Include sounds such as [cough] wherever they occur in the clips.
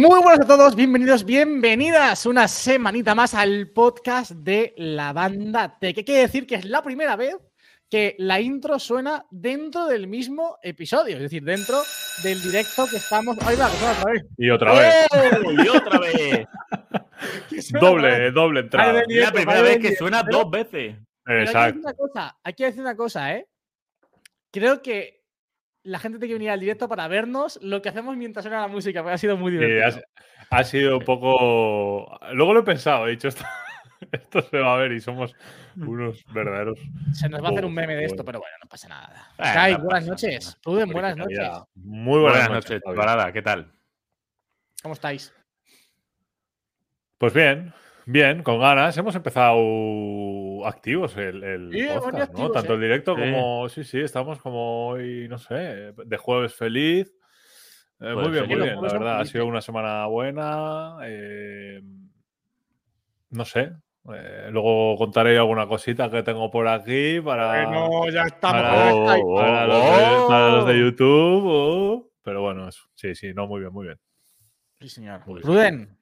Muy buenas a todos, bienvenidos, bienvenidas una semanita más al podcast de la banda T. ¿Qué quiere decir? Que es la primera vez que la intro suena dentro del mismo episodio, es decir, dentro del directo que estamos. Ahí va, que suena otra vez. Y otra vez. ¡Oh! Y otra vez. Que doble, doble entrada. Vale, Es la primera Vale, vez que suena pero- dos veces. Hay que, decir Exacto. una cosa, hay que decir una cosa, ¿eh? Creo que la gente tiene que venir al directo para vernos lo que hacemos mientras suena la música, porque ha sido muy Sí, divertido. ha, ha sido un poco. Luego lo he pensado, he dicho [laughs] esto. Esto se va a ver y somos unos verdaderos. Se nos va a hacer un meme de esto, bueno. pero bueno, no pasa nada. Eh, Kai, no buenas pasa noches. nada. Pruden, buenas noches. Muy buenas, noches. Javi. Parada, ¿qué tal? ¿Cómo estáis? Pues bien, bien, con ganas. Hemos empezado activos el, el Sí, podcast, ¿no? activos, Tanto ¿eh? el directo Sí. como. Sí, sí, estamos como hoy, no sé, de jueves feliz. Eh, muy bien, muy bien, la verdad. Ha sido una semana buena. eh, no sé. eh, luego contaré alguna cosita que tengo por aquí para. Bueno, ya estamos. para- Oh, oh, para, los de, oh. para los de YouTube. oh, pero bueno, eso. Sí, sí, no, muy bien, muy bien. Sí, señor. Muy bien.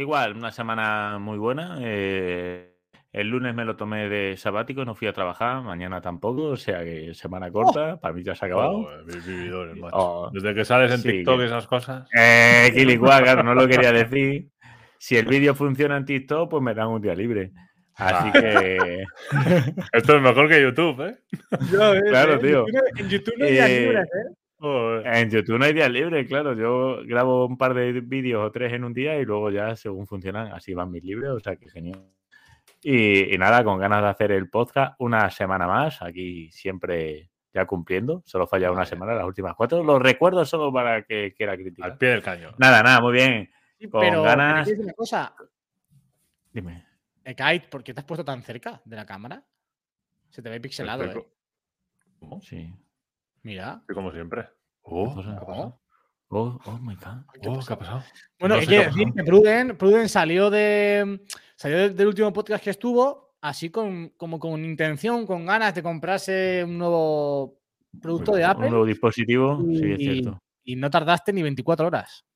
Igual, una semana muy buena. eh, el lunes me lo tomé de sabático, no fui a trabajar, mañana tampoco, o sea que semana corta, para mí ya se ha acabado. Oh, vi- vividores, macho. Oh. Desde que sales en Sí, TikTok que- y esas cosas. Eh, Quilicua, claro, no lo quería decir. Si el [laughs] vídeo funciona en TikTok, pues me dan un día libre. Así Ah. que. [laughs] Esto es mejor que YouTube, ¿eh? Claro, tío. En YouTube no hay días Eh, libres, ¿eh? Joder. En YouTube no hay días libres, claro. Yo grabo un par de vídeos o tres en un día y luego ya, según funcionan, así van mis libros. O sea, que genial. Y, y nada, con ganas de hacer el podcast una semana más. Aquí siempre ya cumpliendo. Solo falla una semana, las últimas cuatro. Los recuerdo solo para que quiera criticar. Al pie del cañón. Nada, nada, muy bien. Sí, con pero ganas- ¿qué decir una cosa? Dime. Eh, Kite, ¿por qué te has puesto tan cerca de la cámara? Se te ve pixelado, ¿eh? ¿Cómo? Sí. Mira. Estoy como siempre. Oh? ¿qué ha pasado? Oh, oh my God. ¿Qué ha Oh, ¿qué pasado? ha pasado? Bueno, No sé ha decir pasado. que Pruden, Pruden salió de salió de- del último podcast que estuvo, así con, como con intención, con ganas de comprarse un nuevo producto de Un Apple nuevo dispositivo, sí, es y, cierto. y no tardaste ni 24 horas.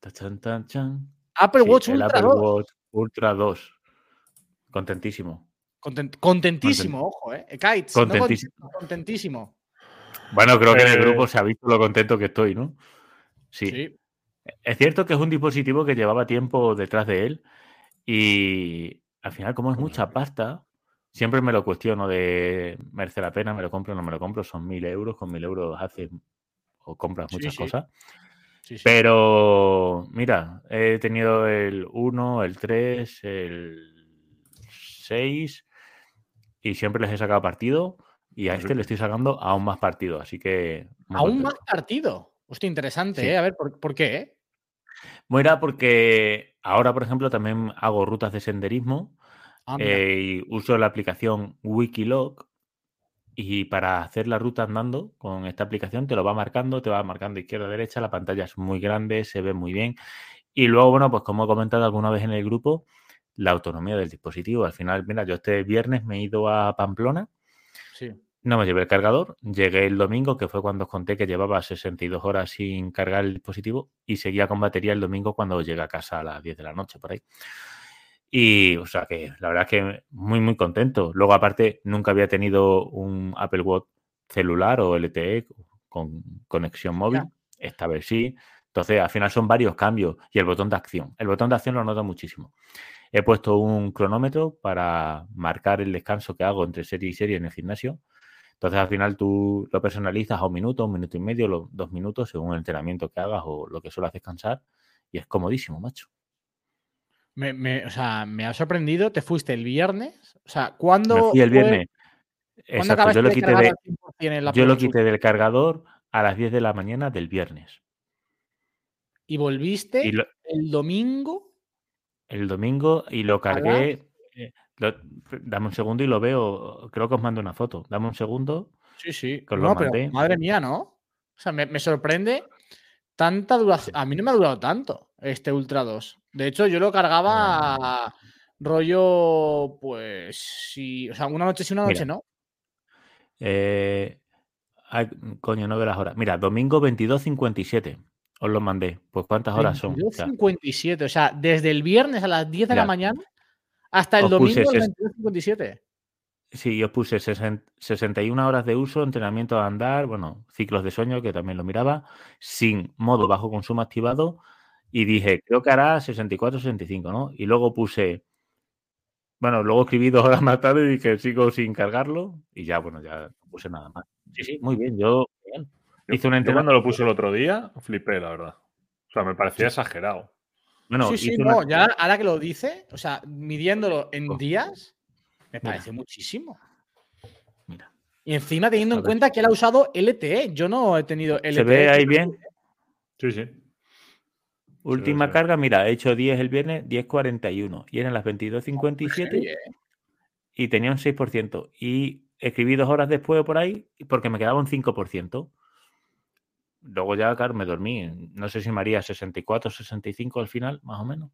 Tachan, tan, chan. Apple Sí, Watch el Ultra Apple 2. Watch Ultra 2. Contentísimo. Content- contentísimo, ojo, ¿eh? Kites, Contentísimo. No contentísimo. Bueno, creo que en el Eh, grupo se ha visto lo contento que estoy, ¿no? Sí. Sí. Es cierto que es un dispositivo que llevaba tiempo detrás de él y al final, como es mucha pasta, siempre me lo cuestiono de merece la pena, me lo compro o no me lo compro. Son mil euros, con mil euros haces o compras muchas sí. cosas. sí. Pero mira, he tenido el 1, el 3, el 6 y siempre les he sacado partido y a este le estoy sacando aún más partido, así que... Aún más partido. Hostia, interesante, Sí. ¿eh? A ver, ¿por, por qué? eh? Mira, porque ahora, por ejemplo, también hago rutas de senderismo Ah, eh, y uso la aplicación Wikilog y para hacer la ruta andando con esta aplicación te lo va marcando, te va marcando izquierda, derecha, la pantalla es muy grande, se ve muy bien. Y luego, bueno, pues como he comentado alguna vez en el grupo, la autonomía del dispositivo. Al final, mira, yo este viernes me he ido a Pamplona, sí. No me llevé el cargador, llegué el domingo, que fue cuando os conté que llevaba 62 horas sin cargar el dispositivo y seguía con batería el domingo cuando llegué a casa a las 10 de la noche, por ahí. Y, o sea, que la verdad es que muy, muy contento. Luego, aparte, nunca había tenido un Apple Watch celular o LTE con conexión móvil. Esta vez sí. Entonces, al final son varios cambios. Y el botón de acción. El botón de acción lo noto muchísimo. He puesto un cronómetro para marcar el descanso que hago entre serie y serie en el gimnasio. Entonces, al final tú lo personalizas a un minuto, un minuto y medio, los dos minutos, según el entrenamiento que hagas o lo que suelo descansar. Y es comodísimo, macho. Me, me- o sea, me ha sorprendido. Te fuiste el viernes. O sea, ¿cuándo. Me fui el viernes. ¿cuándo Exacto, yo lo quité de, al 100% el Apple yo lo quité del cargador a las 10 de la mañana del viernes. Y volviste Y lo- el domingo. el domingo y lo ¿A las? Lo- dame un segundo y lo veo. Creo que os mando una foto. Dame un segundo. Sí, sí. Que os lo No, pero mandé. madre mía, ¿no? O sea, me, me sorprende tanta duración. A mí no me ha durado tanto este Ultra 2. De hecho, yo lo cargaba rollo, pues, sí. O sea, una noche sí, una noche Mira. no. Eh, ay, coño, no veo las horas. Mira, domingo 22.57. os lo mandé. Pues ¿cuántas horas son? 57, o sea, desde el viernes a las 10 de la mañana hasta el Os domingo ses- 22.57. Sí, yo puse sesen- 61 horas de uso, entrenamiento a andar, bueno, ciclos de sueño, que también lo miraba, sin modo bajo consumo activado, y dije, creo que hará 64, 65, ¿no? Y luego puse, bueno, luego escribí dos horas más tarde y dije, sigo sin cargarlo, y ya, bueno, ya no puse nada más. Sí, sí, muy bien, yo bien. Yo- hice un yo entrenamiento. cuando lo puse el otro día, flipé, la verdad. O sea, me parecía exagerado. Bueno, sí, sí, una- no, ya ahora que lo dice, o sea, midiéndolo en Oh. días, me Mira. parece muchísimo. Mira, Y encima teniendo en cuenta que él ha usado LTE, yo no he tenido LTE. ¿se ve ahí bien? Sí, sí. Última carga, mira, he hecho 10 el viernes, 10.41, y eran las 22.57. Heavy, ¿eh? y tenía un 6%. Y escribí dos horas después o por ahí porque me quedaba un 5%. Luego ya, claro, me dormí. No sé si me haría 64, 65 al final, más o menos.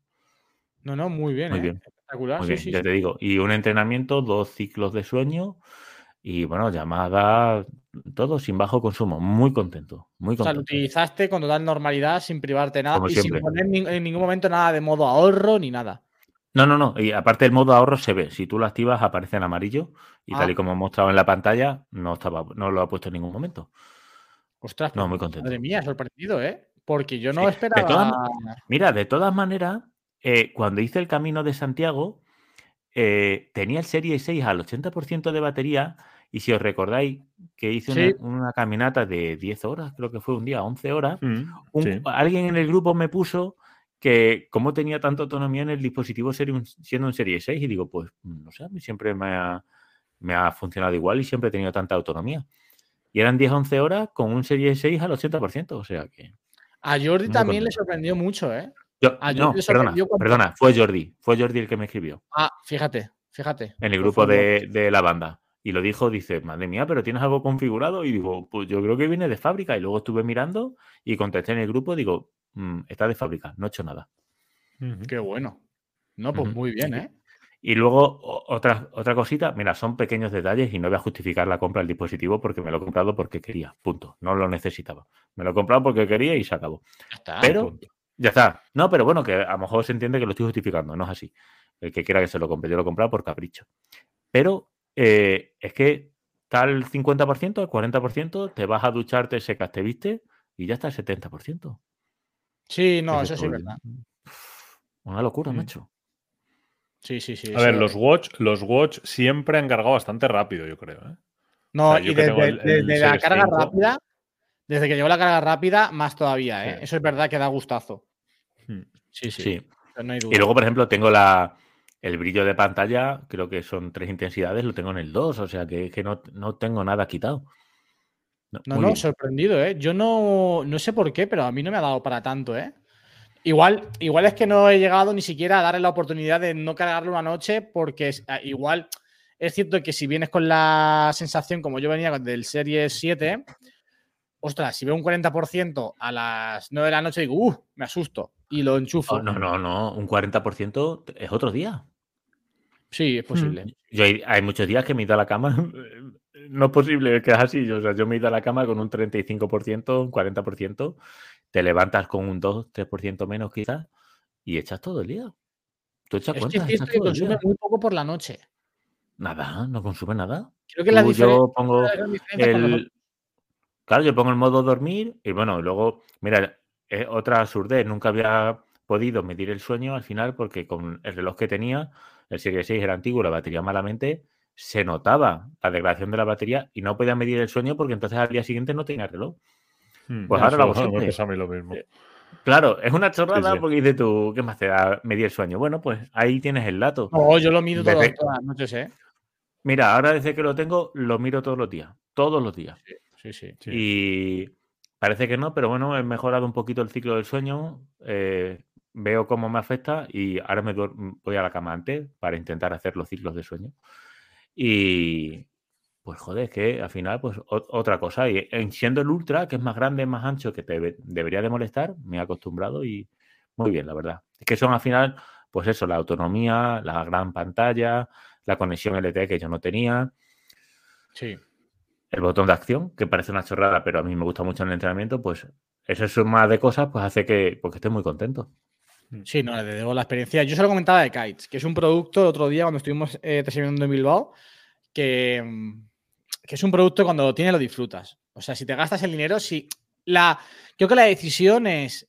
No, no, muy bien. Muy ¿eh? bien, Espectacular. Muy sí, bien, sí, ya sí. te digo. Y un entrenamiento, dos ciclos de sueño y, bueno, llamada, todo sin bajo consumo. Muy contento, muy O sea, lo contento. utilizaste con total normalidad, sin privarte nada Como y siempre. sin poner ni- en ningún momento nada de modo ahorro ni nada. No, no, no. Y aparte el modo ahorro se ve. Si tú lo activas, aparece en amarillo. Y tal Ah. y como he mostrado en la pantalla, no, estaba, no lo ha puesto en ningún momento. Ostras, No, pues, muy contento. Madre mía, sorprendido, ¿eh? Porque yo no Sí, de esperaba. todas Mira, de todas maneras, eh, cuando hice el camino de Santiago, eh, tenía el Serie 6 al 80% de batería. Y si os recordáis que hice Sí. una, una caminata de 10 horas, creo que fue un día, 11 horas, Mm, un- sí. alguien en el grupo me puso que cómo tenía tanta autonomía en el dispositivo siendo un Serie 6. Y digo, pues no sé, a mí siempre me ha, me ha funcionado igual y siempre he tenido tanta autonomía. Y eran 10, 11 horas con un Serie 6 al 80%, o sea que... A Jordi Muy también le sorprendió mucho, ¿eh? Yo- A no, Jordi le perdona, cuando- perdona, fue Jordi, fue Jordi el que me escribió Ah, fíjate, fíjate. en el grupo de, de la banda. Y lo dijo, dice, madre mía, pero tienes algo configurado. Y digo, pues yo creo que viene de fábrica. Y luego estuve mirando y contesté en el grupo, digo, "Mm, está de fábrica, no he hecho nada. Qué bueno. No, pues muy bien, ¿eh? Y luego otra, otra cosita, mira, son pequeños detalles y no voy a justificar la compra del dispositivo porque me lo he comprado porque quería, punto. No lo necesitaba. Me lo he comprado porque quería y se acabó. Está. Pero punto. ya está. No, pero bueno, que a lo mejor se entiende que lo estoy justificando, no es así. El que quiera que se lo compre, yo lo he comprado por capricho. Pero eh, es que el 50%, el 40%, te vas a duchar, te secas, te viste y ya está el 70%. Sí, no, eso sí es verdad. Una locura, macho. Sí, sí, sí. A ver, los Watch, los Watch siempre han cargado bastante rápido, yo creo. ¿eh? No, o sea, yo y desde, tengo el- el desde la carga 5. rápida, desde que llegó la carga rápida, más todavía, ¿eh? Sí. Eso es verdad que da gustazo. Hmm. Sí, sí. Sí. No hay duda. Y luego, por ejemplo, tengo la, el brillo de pantalla, creo que son tres intensidades, lo tengo en el 2, o sea que, que no, no tengo nada quitado. No, no, bien. sorprendido, ¿eh? Yo no, no sé por qué, pero a mí no me ha dado para tanto, ¿eh? Igual, igual es que no he llegado ni siquiera a darle la oportunidad de no cargarlo una noche, porque es- ah, igual es cierto que si vienes con la sensación, como yo venía del Serie 7, ostras, si veo un 40% a las 9 de la noche, digo, uh, me asusto y lo enchufo. Oh, no, no, no, un 40% es otro día. Sí, es posible. Yo hay, hay muchos días que me he ido a la cama. [laughs] No es posible que es así. O sea, yo me he ido a la cama con un 35%, un 40%. Te levantas con un 2, 3% menos quizás y echas todo el día. Tú echas cuenta, es echas que consume muy poco por la noche. Nada, no consume nada. Creo que la diferencia, yo pongo la diferencia el... Claro, yo pongo el modo dormir y bueno, luego, mira, es otra absurdez. Nunca había podido medir el sueño al final porque con el reloj que tenía, el Serie 6 era antiguo, la batería malamente, se notaba la degradación de la batería y no podía medir el sueño porque entonces al día siguiente no tenía reloj. Hmm. Pues Ya, ahora siempre. pasa a mí lo mismo. Claro, es una chorrada sí. porque dices tú, ¿qué más te da medir el sueño? Bueno, pues ahí tienes el dato. No, yo lo Desde- todas las noches, ¿eh? Mira, ahora desde que lo tengo, lo miro todos los días. Todos los días. Sí, sí. Sí. Y parece que no, pero bueno, he mejorado un poquito el ciclo del sueño. eh, veo cómo me afecta y ahora me voy a la cama antes para intentar hacer los ciclos de sueño. Y pues joder, es que al final, pues otra cosa. Y en siendo el ultra, que es más grande, más ancho, que te debe- debería de molestar, me he acostumbrado y muy bien, la verdad. Es que son al final, pues eso, la autonomía, la gran pantalla, la conexión LTE que yo no tenía Sí. el botón de acción, que parece una chorrada, pero a mí me gusta mucho en el entrenamiento, pues esa suma de cosas pues hace que, pues, que esté muy contento. Sí, no, le debo la experiencia. Yo se lo comentaba de Kites, que es un producto el otro día cuando estuvimos eh, en Bilbao, que, mm, que, es un producto cuando lo tienes lo disfrutas. O sea, si te gastas el dinero, si la, creo que la decisión es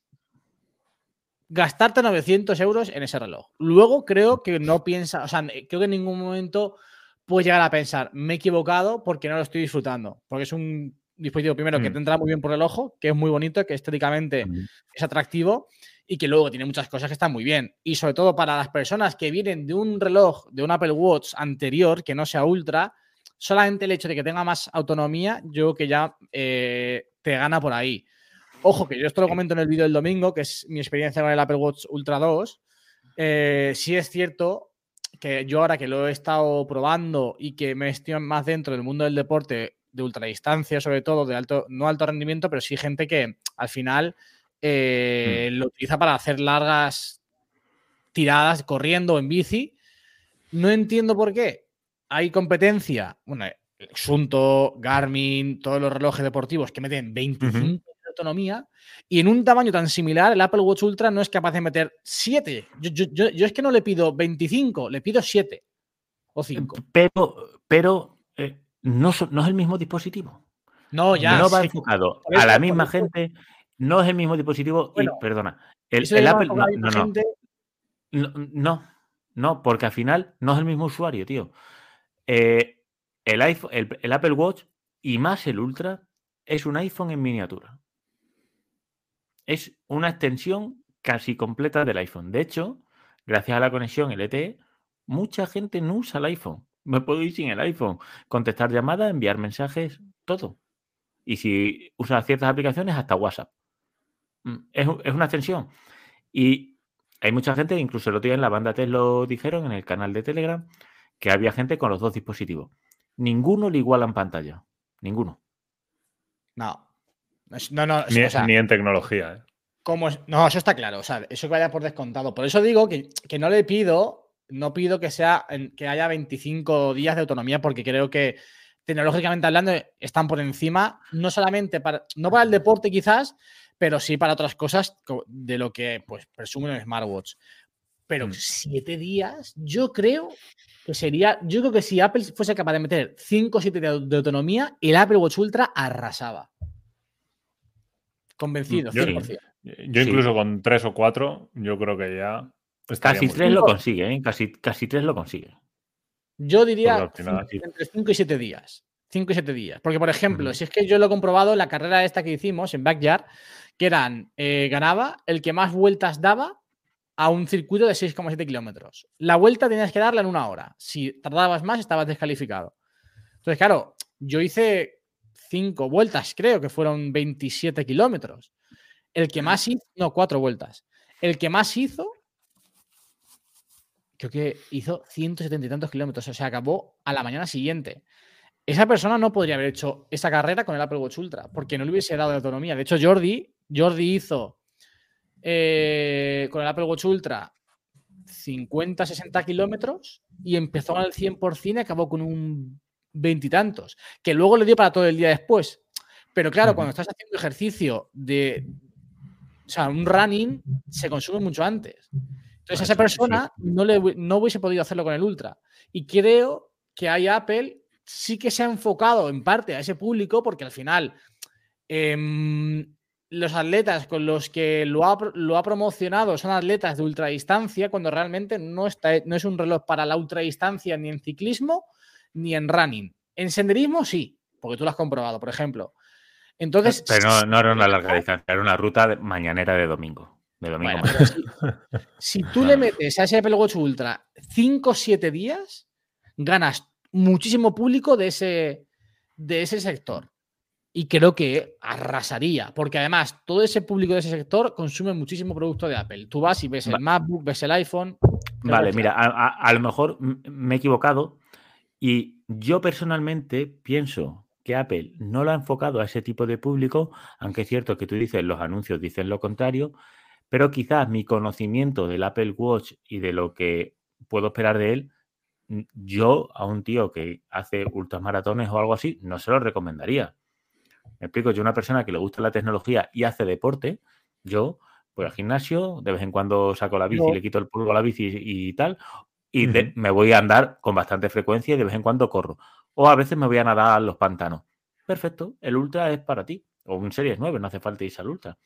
gastarte 900 euros en ese reloj. Luego creo que no piensa, o sea, creo que en ningún momento puedes llegar a pensar, me he equivocado porque no lo estoy disfrutando. Porque es un dispositivo, primero, que mm. te entra muy bien por el ojo, que es muy bonito, que estéticamente es atractivo y que luego tiene muchas cosas que están muy bien. Y sobre todo para las personas que vienen de un reloj, de un Apple Watch anterior, que no sea ultra, solamente el hecho de que tenga más autonomía, yo creo que ya eh, te gana por ahí. Ojo, que yo esto lo comento en el vídeo del domingo, que es mi experiencia con el Apple Watch Ultra 2. Eh, sí es cierto que yo ahora que lo he estado probando y que me estoy más dentro del mundo del deporte, de ultradistancia sobre todo, de alto, no alto rendimiento, pero sí gente que al final eh, mm. lo utiliza para hacer largas tiradas corriendo en bici. No entiendo por qué. Hay competencia. Bueno, Sunto, Garmin, todos los relojes deportivos que meten 25 de autonomía y en un tamaño tan similar el Apple Watch Ultra no es capaz de meter 7. Yo, es que no le pido 25, le pido 7 o 5. Pero, pero eh, no, no es el mismo dispositivo. No, ya. No va enfocado a la misma gente no es el mismo dispositivo y, perdona, el, Apple. No no. no, porque al final no es el mismo usuario, tío. Eh, el, iPhone, el, Apple Watch y más el Ultra es un iPhone en miniatura. Es una extensión casi completa del iPhone. De hecho, gracias a la conexión LTE, mucha gente no usa el iPhone. [laughs] Me puedo ir sin el iPhone, contestar llamadas, enviar mensajes, todo. Y si usa ciertas aplicaciones, hasta WhatsApp. Mm, es, una extensión. Y hay mucha gente, incluso el otro día en la banda te lo dijeron en el canal de Telegram, que había gente con los dos dispositivos. Ninguno le iguala en pantalla. Ninguno. No. No, no. Ni, en tecnología. ¿eh? no, eso está claro. O sea, eso que vaya por descontado. Por eso digo que, no le pido, no pido que sea que haya 25 días de autonomía, porque creo que tecnológicamente hablando están por encima, no solamente para, no para el deporte quizás, pero sí para otras cosas de lo que pues presume un smartwatch. Pero mm. siete días, yo creo que sería, yo creo que si Apple fuese capaz de meter 5 o 7 días de autonomía, el Apple Watch Ultra arrasaba. Convencido, 100%. Yo, incluso con 3 o 4, yo creo que ya... Casi 3 lo consigue, ¿eh? Casi, casi 3 lo consigue. Yo diría entre 5 y 7 días. 5 y 7 días. Porque, por ejemplo, si es que yo lo he comprobado en la carrera esta que hicimos en Backyard, que eran, eh, ganaba el que más vueltas daba a un circuito de 6,7 kilómetros. La vuelta tenías que darla en una hora. Si tardabas más, estabas descalificado. Entonces, claro, yo hice cinco vueltas, creo que fueron 27 kilómetros. El que más hizo, no, cuatro vueltas. El que más hizo, creo que hizo 170 y tantos kilómetros. O sea, acabó a la mañana siguiente. Esa persona no podría haber hecho esa carrera con el Apple Watch Ultra, porque no le hubiese dado de autonomía. De hecho, Jordi Jordi hizo eh, con el Apple Watch Ultra 50, 60 kilómetros y empezó al 100% y acabó con un veintitantos, que luego le dio para todo el día después. Pero claro, cuando estás haciendo ejercicio de, o sea, un running, se consume mucho antes. Entonces, a esa persona no, le, no hubiese podido hacerlo con el Ultra. Y creo que hay Apple sí que se ha enfocado en parte a ese público, porque al final eh, los atletas con los que lo ha, lo ha, promocionado son atletas de ultradistancia, cuando realmente no, está, no es un reloj para la ultradistancia ni en ciclismo ni en running. En senderismo sí, porque tú lo has comprobado, por ejemplo. Entonces, Pero no, era una larga distancia, era una ruta mañanera de domingo. De domingo si, tú le metes a ese Apple Watch Ultra 5 o 7 días, ganas muchísimo público de ese, de ese sector y creo que arrasaría, porque además todo ese público de ese sector consume muchísimo producto de Apple. Tú vas y ves el MacBook, ves el iPhone. Vale, mira, a, lo mejor me he equivocado y yo personalmente pienso que Apple no lo ha enfocado a ese tipo de público, aunque es cierto que tú dices, los anuncios dicen lo contrario, pero quizás mi conocimiento del Apple Watch y de lo que puedo esperar de él, yo a un tío que hace ultramaratones o algo así, no se lo recomendaría Me explico, yo una persona que le gusta la tecnología y hace deporte, yo voy al gimnasio, de vez en cuando saco la bici, Yo- le quito el polvo a la bici y tal, y de- me voy a andar con bastante frecuencia y de vez en cuando corro. O a veces me voy a nadar a los pantanos. Perfecto, el ultra es para ti. O un Series 9, no hace falta irse al ultra.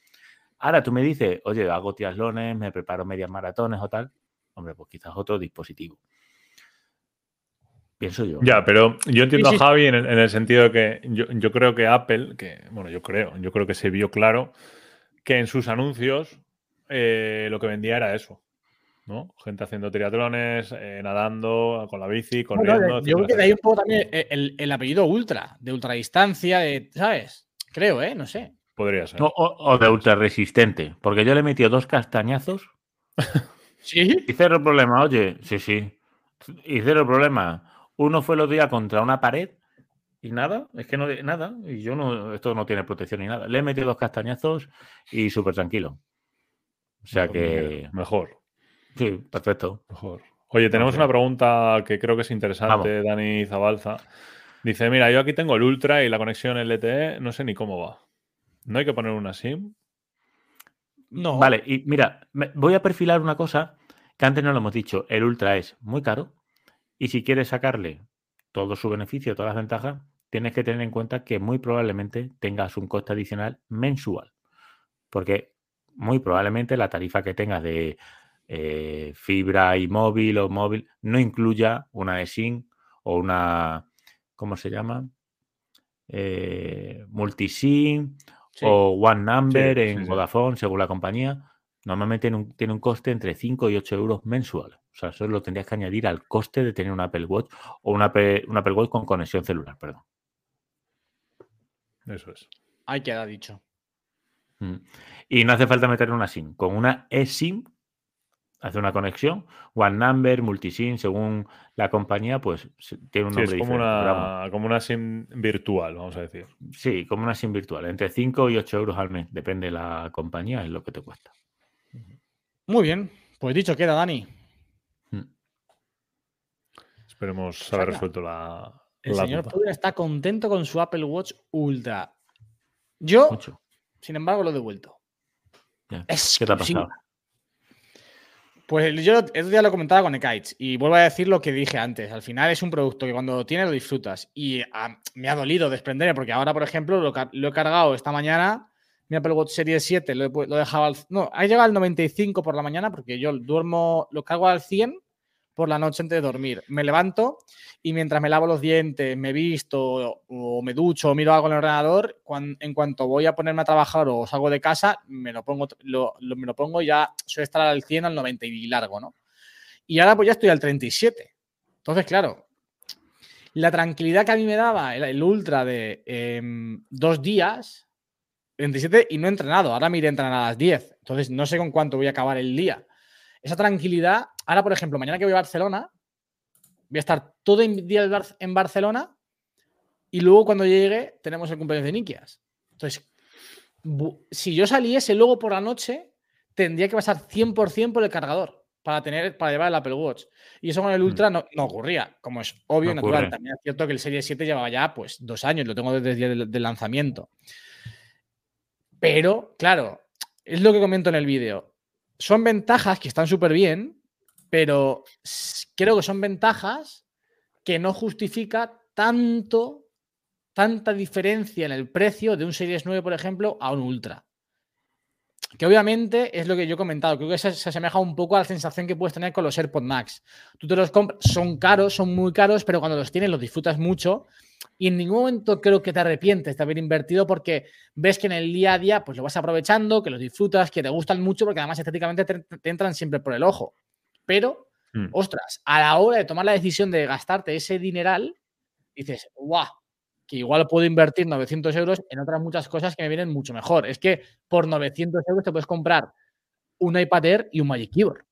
Ahora tú me dices, oye, hago triatlones, me preparo medias maratones o tal. Hombre, pues quizás otro dispositivo. Pienso yo. Ya, pero yo entiendo Sí, sí. a Javi en el, en el sentido de que yo, yo creo que Apple, que bueno, yo creo, yo creo que se vio claro que en sus anuncios eh, lo que vendía era eso, ¿no? Gente haciendo triatlones, eh, nadando, con la bici, Bueno, corriendo. yo creo que de ahí un poco también el, el- el apellido ultra, de ultradistancia, de, ¿sabes? Creo, ¿eh? No sé. Podría ser. No, o, o de ultra resistente. Porque yo le he metido dos castañazos [laughs] ¿Sí? y cero problema. Oye, sí, sí. Y cero problema. Uno fue el otro día contra una pared y nada. Es que no, nada. Y yo no, esto no tiene protección ni nada. Le he metido dos castañazos y súper tranquilo. O sea que. Mejor, Sí, perfecto. mejor. Oye, tenemos una pregunta que creo que es interesante, Dani Zabalza. Dice, mira, yo aquí tengo el Ultra y la conexión LTE, no sé ni cómo va. ¿No hay que poner una SIM? No. Vale, y mira, me- voy a perfilar una cosa que antes no lo hemos dicho. El Ultra es muy caro y si quieres sacarle todo su beneficio, todas las ventajas, tienes que tener en cuenta que muy probablemente tengas un coste adicional mensual. Porque muy probablemente la tarifa que tengas de eh, fibra y móvil o móvil no incluya una eSIM o una, ¿cómo se llama? Eh, multisim Sí. o One Number Sí, en sí. Vodafone, según la compañía, normalmente tiene un, tiene un coste entre 5 y 8 euros mensual. O sea, eso lo tendrías que añadir al coste de tener un Apple Watch o un Apple, un Apple Watch con conexión celular, perdón. Eso es. Ahí queda dicho. Mm. Y no hace falta meter una SIM. Con una eSIM hace una conexión, One Number, Multisim, según la compañía, pues tiene un Sí, nombre es como diferente. una, como una SIM virtual, vamos a decir. sí, como una SIM virtual. Entre 5 y 8 euros al mes, depende de la compañía, es lo que te cuesta. Muy bien. Pues dicho queda, Dani. Esperemos haber resuelto la, El la señor. Pudra está contento con su Apple Watch Ultra. Yo, Mucho. sin embargo, lo he devuelto. ¿Qué te ha pasado? Pues yo otro día lo comentaba con Ekaich y vuelvo a decir lo que dije antes. Al final es un producto que cuando lo tienes lo disfrutas. Y me ha dolido desprenderme porque ahora, por ejemplo, lo, he cargado esta mañana. Mi Apple Watch Series 7 lo he, lo he dejado al... No, ha llegado al 95 por la mañana porque yo duermo, lo cargo al 100 por la noche antes de dormir. Me levanto y mientras me lavo los dientes, me visto o, me ducho o miro algo en el ordenador, cuan- en cuanto voy a ponerme a trabajar o salgo de casa, me lo pongo, lo, me lo pongo ya suele estar al 100, al 90 y largo, ¿no? Y ahora pues ya estoy al 37. Entonces, claro, la tranquilidad que a mí me daba el, ultra de em, dos días, 27 y no he entrenado, ahora me iré a entrenar a las 10. Entonces no sé con cuánto voy a acabar el día. Esa tranquilidad, ahora por ejemplo, mañana que voy a Barcelona, voy a estar todo el día en Bar- en Barcelona y luego cuando llegue tenemos el cumpleaños de Nikias. Entonces, si yo saliese luego por la noche, tendría que pasar 100% por el cargador para, tener, para llevar el Apple Watch. Y eso con el Ultra no, no ocurría, como es obvio No y natural. ocurre. También es cierto que el Serie 7 llevaba ya pues dos años, lo tengo desde el día del, del lanzamiento. Pero, claro, es lo que comento en el vídeo. Son ventajas que están súper bien, pero creo que son ventajas que no justifica tanto, tanta diferencia en el precio de un Series 9, por ejemplo, a un Ultra. Que obviamente es lo que yo he comentado, creo que se, se asemeja un poco a la sensación que puedes tener con los AirPods Max. Tú te los compras, son caros, son muy caros, pero cuando los tienes los disfrutas mucho y en ningún momento creo que te arrepientes de haber invertido porque ves que en el día a día pues lo vas aprovechando, que los disfrutas, que te gustan mucho porque además estéticamente te, te entran siempre por el ojo. Pero Mm. ostras, a la hora de tomar la decisión de gastarte ese dineral, dices, guau, que igual puedo invertir 900 euros en otras muchas cosas que me vienen mucho mejor. Es que por 900 euros te puedes comprar un iPad Air y un Magic Keyboard.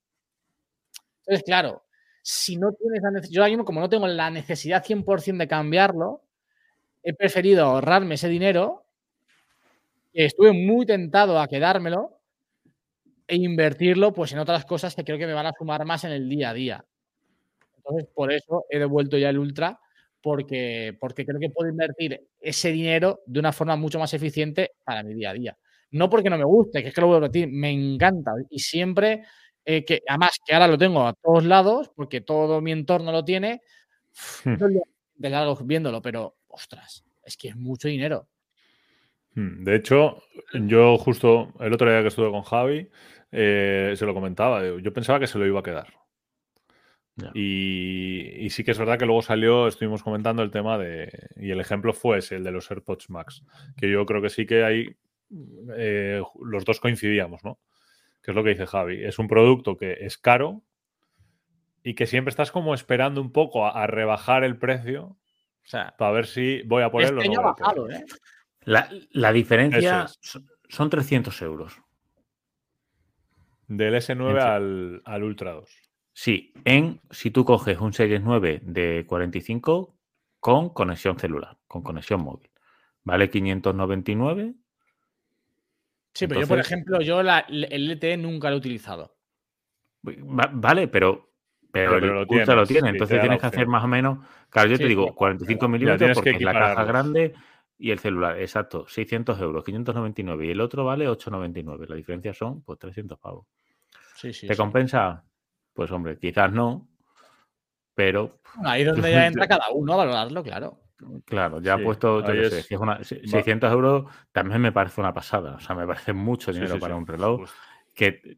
Entonces, claro, si no tienes la necesidad, yo ahora mismo como no tengo la necesidad 100% de cambiarlo, he preferido ahorrarme ese dinero, que estuve muy tentado a quedármelo, e invertirlo pues en otras cosas que creo que me van a sumar más en el día a día. Entonces, por eso he devuelto ya el Ultra, porque, porque creo que puedo invertir ese dinero de una forma mucho más eficiente para mi día a día. No porque no me guste, que es que lo voy a repetir, me encanta y siempre, eh, que además que ahora lo tengo a todos lados, porque todo mi entorno lo tiene, Hmm. de largo viéndolo, pero ostras, es que es mucho dinero. Hmm, De hecho, yo justo el otro día que estuve con Javi, eh, se lo comentaba, yo pensaba que se lo iba a quedar. Y, y sí que es verdad que luego salió, estuvimos comentando el tema de, y el ejemplo fue ese, el de los AirPods Max, que yo creo que sí que hay, eh, los dos coincidíamos, ¿no? Que es lo que dice Javi, es un producto que es caro y que siempre estás como esperando un poco a, a rebajar el precio O sea, para ver si voy a él o no. año bajado, ¿eh? La, la diferencia es. son- son 300 euros. Del S9 Entre- al, al Ultra 2. Sí, en si tú coges un Series 9 de 45 con conexión celular, con conexión móvil. Vale 599. Sí, pero yo, por ejemplo, yo la- el LTE nunca lo he utilizado. Va- vale, pero, pero, Pero- el lo Ultra lo tiene. Entonces tienes que hacer más o menos. Claro, yo Sí, te digo ya, 45 ya milímetros porque es la caja grande y el celular. Exacto, 600 euros, 599. Y el otro vale 899. La diferencia son pues 300 pavos. Sí, sí. ¿Te sí. compensa? Pues hombre, quizás no. Pero Bueno, ahí es donde ya entra [laughs] cada uno a valorarlo, claro. Claro, ya Sí, ha puesto, yo qué sé, es- si es una, se- 600 euros también me parece una pasada. O sea, me parece mucho dinero sí, para sí, un reloj. Que,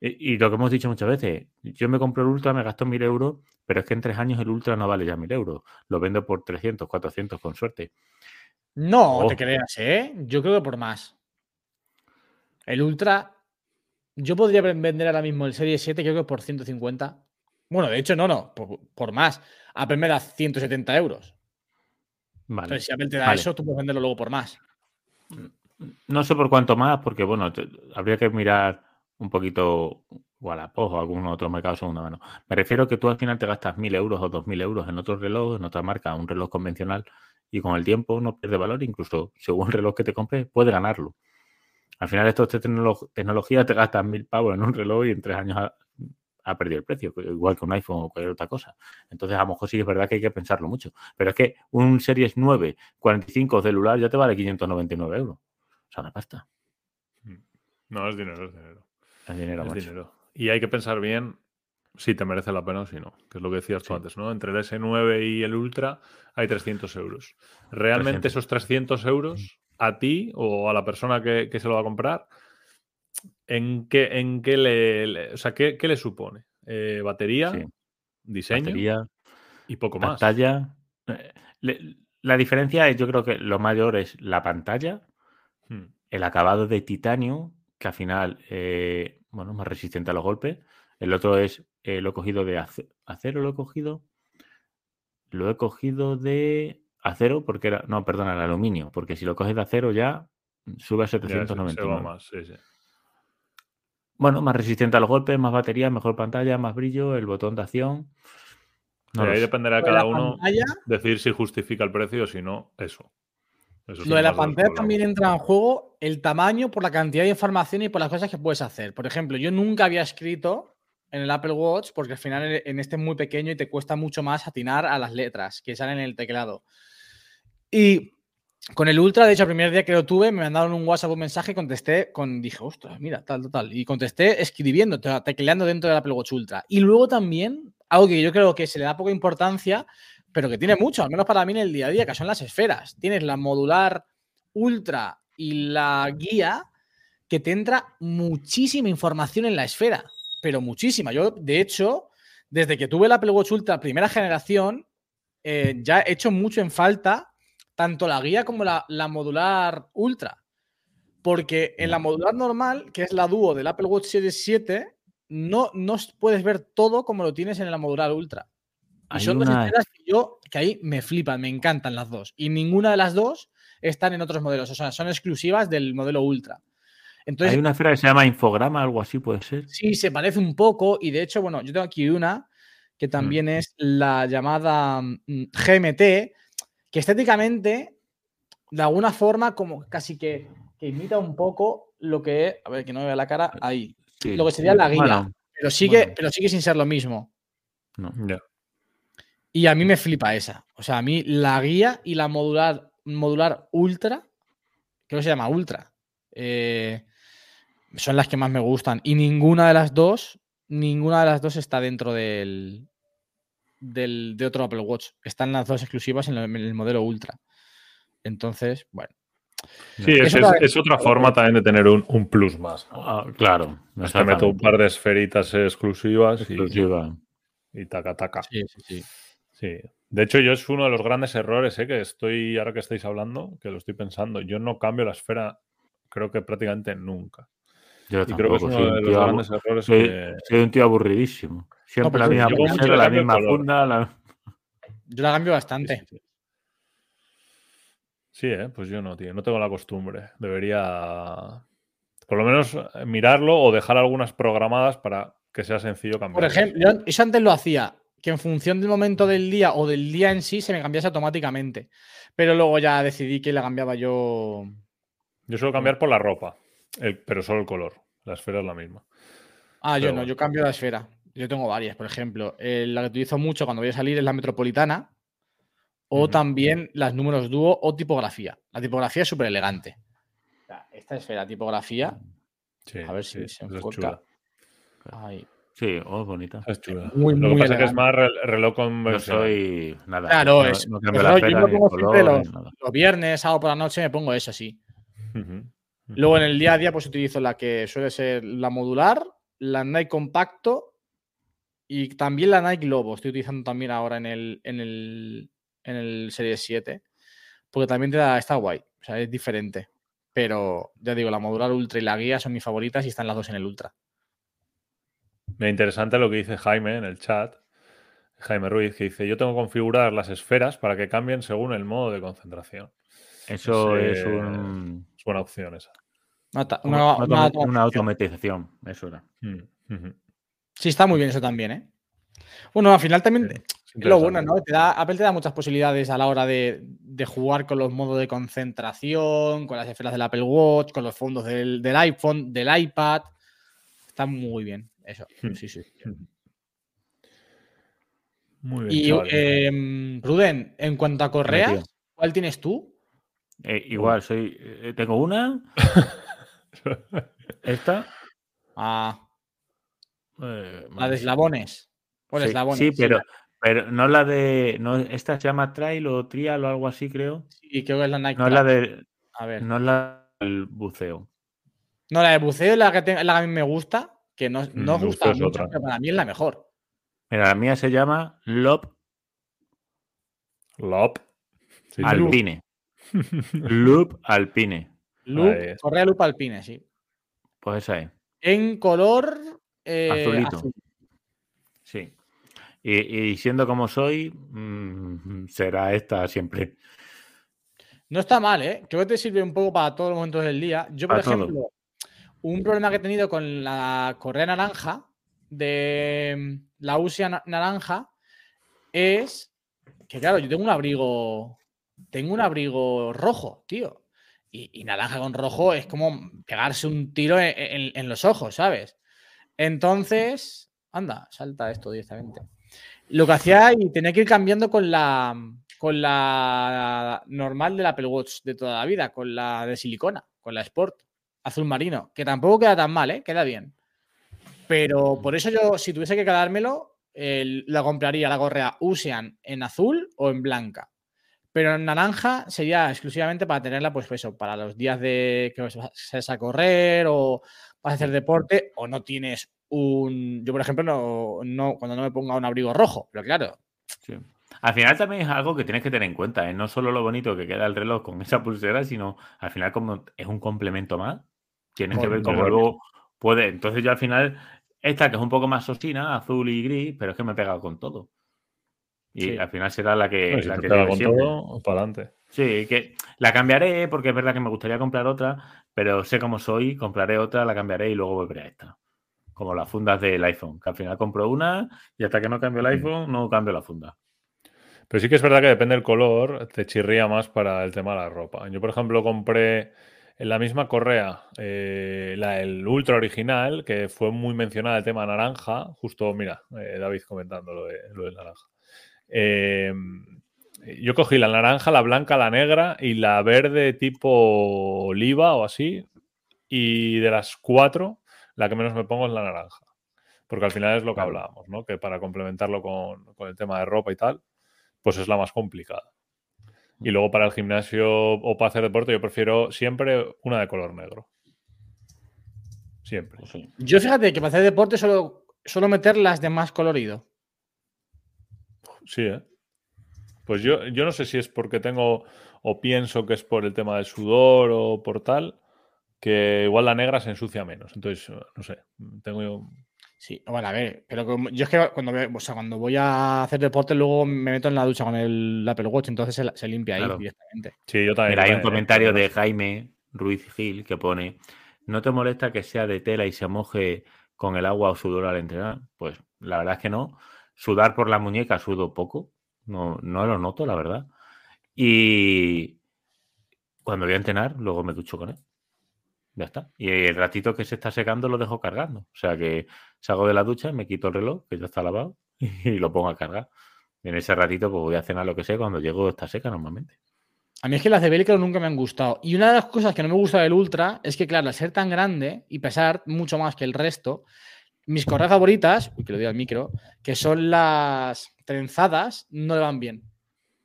y, y lo que hemos dicho muchas veces, yo me compro el Ultra, me gasto 1000 euros, pero es que en tres años el Ultra no vale ya 1000 euros. Lo vendo por 300, 400 con suerte. No Oh. te creas, ¿eh? Yo creo que por más. El Ultra, yo podría ven- vender ahora mismo el Serie 7, creo que por 150. Bueno, de hecho, no, no, por, por más. Apple me da 170 euros. Vale. Entonces, si Apple te da Vale. eso, tú puedes venderlo luego por más. No sé por cuánto más, porque bueno, te- habría que mirar un poquito Wallapop o algún otro mercado segunda mano. Me refiero que tú al final te gastas 1000 euros o 2000 euros en otro reloj, en otra marca, un reloj convencional, y con el tiempo no pierde valor, incluso [laughs] según el reloj que te compres, puedes ganarlo. Al final, esto de tecnolo- tecnología te gastas 1000 pavos en un reloj y en tres años ha, ha perdido el precio, igual que un iPhone o cualquier otra cosa. Entonces, a lo mejor sí es verdad que hay que pensarlo mucho. Pero es que un Series 9 45 celular ya te vale 599 euros. O sea, una pasta. No, es dinero, es dinero. Es dinero, es macho. dinero. Y hay que pensar bien si te merece la pena o si no, que es lo que decías tú antes, ¿no? Entre el S9 y el Ultra hay 300 euros. ¿Realmente 300. esos 300 euros a ti o a la persona que, que se lo va a comprar, en qué, en qué le, le- o sea, qué, qué le supone? Eh, batería, Sí. diseño Batería, y poco más. pantalla. Eh, le- La diferencia es, yo creo que lo mayor es la pantalla, Hmm. el acabado de titanio, que al final, eh, bueno, más resistente a los golpes. El otro es, eh, lo he cogido de ace- acero, lo he cogido. Lo he cogido de acero, porque era, no, perdona, el aluminio, porque si lo coges de acero ya sube a Ya, se- se va 799. más, sí, sí. Bueno, más resistente a los golpes, más batería, mejor pantalla, más brillo, el botón de acción. No ahí dependerá de la cada uno pantalla, decir si justifica el precio o si no, eso. Eso lo de la pantalla también entra en juego el tamaño por la cantidad de información y por las cosas que puedes hacer. Por ejemplo, yo nunca había escrito en el Apple Watch porque al final en- en este es muy pequeño y te cuesta mucho más atinar a las letras que salen en el teclado. Y con el Ultra, de hecho, el primer día que lo tuve, me mandaron un WhatsApp, un mensaje contesté con, dije, ostras, mira, tal, tal. Y contesté escribiendo, te- tecleando dentro del Apple Watch Ultra. Y luego también, algo que yo creo que se le da poca importancia, pero que tiene mucho, al menos para mí en el día a día, que son las esferas. Tienes la modular Ultra y la guía que te entra muchísima información en la esfera, pero muchísima. Yo, de hecho, desde que tuve el Apple Watch Ultra primera generación, eh, ya he hecho mucho en falta tanto la guía como la, la modular Ultra. Porque en la modular normal, que es la dúo del Apple Watch Series 7, no, no puedes ver todo como lo tienes en la modular Ultra. Y son dos una- esferas que yo, que ahí me flipan, me encantan las dos. Y ninguna de las dos están en otros modelos, o sea, son exclusivas del modelo Ultra. Entonces, Hay una esfera que se llama infograma, algo así puede ser. Sí, se parece un poco y de hecho, bueno, yo tengo aquí una que también es la llamada mm, GMT, que estéticamente, de alguna forma, como casi que, que imita un poco lo que es, a ver, que no me vea la cara, ahí, Sí, lo que sería la guía. bueno, pero sigue, bueno. pero sigue sin ser lo mismo. no. Ya. Y a mí me flipa esa. O sea, a mí la guía y la modular, modular ultra, creo que se llama ultra, eh, son las que más me gustan. Y ninguna de las dos, ninguna de las dos está dentro del, del de otro Apple Watch. Están las dos exclusivas en el, en el modelo ultra. Entonces, bueno. Sí, es, es- otra forma también de tener un, un plus más. ¿no? Ah, claro. Pues te meto un par de esferitas exclusivas y, Exclusiva. y taca taca. Sí, sí, sí. Sí. De hecho, yo es uno de los grandes errores ¿eh? que estoy, ahora que estáis hablando, que lo estoy pensando. Yo no cambio la esfera, creo que prácticamente nunca. Yo Y creo que es uno soy de un los grandes errores soy- que. soy un tío aburridísimo. Siempre pues la yo misma pulsera, la misma funda. la- Yo la cambio bastante. sí, sí. Sí, ¿eh? pues yo no, tío. No tengo la costumbre. Debería, por lo menos, eh, mirarlo o dejar algunas programadas para que sea sencillo cambiar. Por ejemplo, yo eso antes lo hacía, que en función del momento del día o del día en sí se me cambiase automáticamente. Pero luego ya decidí que la cambiaba yo. Yo suelo cambiar por la ropa, el- pero solo el color. La esfera es la misma. Ah, yo no, bueno. yo cambio la esfera. Yo tengo varias, por ejemplo. eh, la que utilizo mucho cuando voy a salir es la metropolitana. O también las números dúo o tipografía. La tipografía es súper elegante. Esta esfera, tipografía. Sí, A ver si sí, se enfoca. chula. Sí, oh, bonita. Esa es chula. Muy, lo que pasa es que es más rel- reloj No soy nada. Claro, no, es- no yo pongo siempre color, los- viernes, sábado por la noche me pongo eso, sí. Ujú, ujú. Luego en el día a día pues utilizo la que suele ser la modular, la Nike Compacto y también la Nike Lobo. Estoy utilizando también ahora en el, en el, en el Series 7 porque también te da, está guay, o sea, es diferente. Pero ya digo, la modular Ultra y la guía son mis favoritas y están las dos en el Ultra. Mira, interesante lo que dice Jaime en el chat. Jaime Ruiz, que dice: Yo tengo que configurar las esferas para que cambien según el modo de concentración. Eso Ese- es un, Es buena opción esa. Una, una, una- una una automa- automatización. una automatización. Eso era. Mm. Sí, está muy bien eso también, ¿eh? Bueno, al final también Sí, es lo bueno. ¿no? Te da, Apple te da muchas posibilidades a la hora de, de jugar con los modos de concentración, con las esferas del Apple Watch, con los fondos del, del iPhone, del iPad. Está muy bien, eso. Hmm. Sí, sí. Muy bien. Y chavales. em, Ruden, en cuanto a tío. correas, ¿cuál tienes tú? Eh, igual, soy. eh, tengo una. [laughs] Esta. Ah, eh, la de eslabones. Por Sí, eslabones. sí, pero, la- pero no la de. No, esta se llama Trail o Trial o algo así, creo. sí, creo que es la Nike. No es la de. A ver. No, No es la del buceo. la de buceo es la que, te- la que a mí me gusta, que no, no Mm, de gusta mucho, otra. pero para mí es la mejor. Mira, la mía se llama Lop. Sí, sí, Alpine. Loop [laughs] Alpine. Loop, correa Loop Alpine, sí. Pues esa es. En color eh, Azulito. azul. Sí. Y, y siendo como soy, mm, será esta siempre. No está mal, ¿eh? Creo que te sirve un poco para todos los momentos del día. Yo, por Para todo. Un problema que he tenido con la correa naranja de mm, la USIA na- naranja es que, claro, yo tengo un abrigo, tengo un abrigo rojo, tío. Y, naranja con rojo es como pegarse un tiro en, en- en los ojos, ¿sabes? Entonces, anda, salta esto directamente. Lo que hacía y tenía que ir cambiando con la con la normal del Apple Watch de toda la vida, con la de silicona, con la Sport azul marino, que tampoco queda tan mal, ¿eh? Queda bien. Pero por eso yo, si tuviese que quedármelo, el- la compraría la correa Usean en azul o en blanca. Pero en naranja sería exclusivamente para tenerla, pues eso, para los días de que vas vas a correr o vas a hacer deporte o no tienes un... Yo, por ejemplo, no, no cuando no me ponga un abrigo rojo, pero claro, Sí. Al final también es algo que tienes que tener en cuenta, ¿eh? no solo lo bonito que queda el reloj con esa pulsera, sino al final como es un complemento más, tienes que ver cómo luego puede. Entonces yo al final, esta que es un poco más sosina, azul y gris, pero es que me he pegado con todo. Y Sí. al final será la que, si la te que con siempre. todo, para adelante. Sí, que la cambiaré porque es verdad que me gustaría comprar otra, pero sé cómo soy, compraré otra, la cambiaré y luego volveré a esta. Como las fundas del iPhone, que al final compro una y hasta que no cambio el Mm. iPhone no cambio la funda. Pero sí que es verdad que depende del color, te chirría más para el tema de la ropa. Yo, por ejemplo, compré en la misma correa eh, la, el Ultra original, que fue muy mencionada el tema naranja. Justo, mira, eh, David comentando lo de, lo del naranja. Eh, yo cogí la naranja, la blanca, la negra y la verde tipo oliva o así. Y de las cuatro, la que menos me pongo es la naranja. Porque al final es lo que hablábamos, ¿no? Que para complementarlo con, con el tema de ropa y tal, pues es la más complicada. Y luego para el gimnasio o para hacer deporte, yo prefiero siempre una de color negro. Siempre. Yo fíjate que para hacer deporte solo, solo meter las de más colorido. Sí, ¿eh? Pues yo, yo no sé si es porque tengo o pienso que es por el tema del sudor o por tal, que igual la negra se ensucia menos. Entonces, no sé, tengo Sí, bueno, a ver, pero yo es que cuando, o sea, cuando voy a hacer deporte luego me meto en la ducha con el Apple Watch, entonces se, limpia ahí directamente. Sí, yo también. Mira, hay un comentario de Jaime Ruiz Gil que pone, ¿no te molesta que sea de tela y se moje con el agua o sudor al entrenar? Pues la verdad es que no. Sudar por la muñeca sudo poco, no, no lo noto, la verdad. Y cuando voy a entrenar, luego me ducho con él. Ya está. Y el ratito que se está secando lo dejo cargando. O sea que salgo de la ducha, me quito el reloj, que ya está lavado, [laughs] y lo pongo a cargar. Y en ese ratito pues voy a cenar lo que sé cuando llego está seca normalmente. A mí es que las de velcro nunca me han gustado. Y una de las cosas que no me gusta del Ultra es que, claro, al ser tan grande y pesar mucho más que el resto, mis correas favoritas, que lo diga al micro, que son las trenzadas, no le van bien.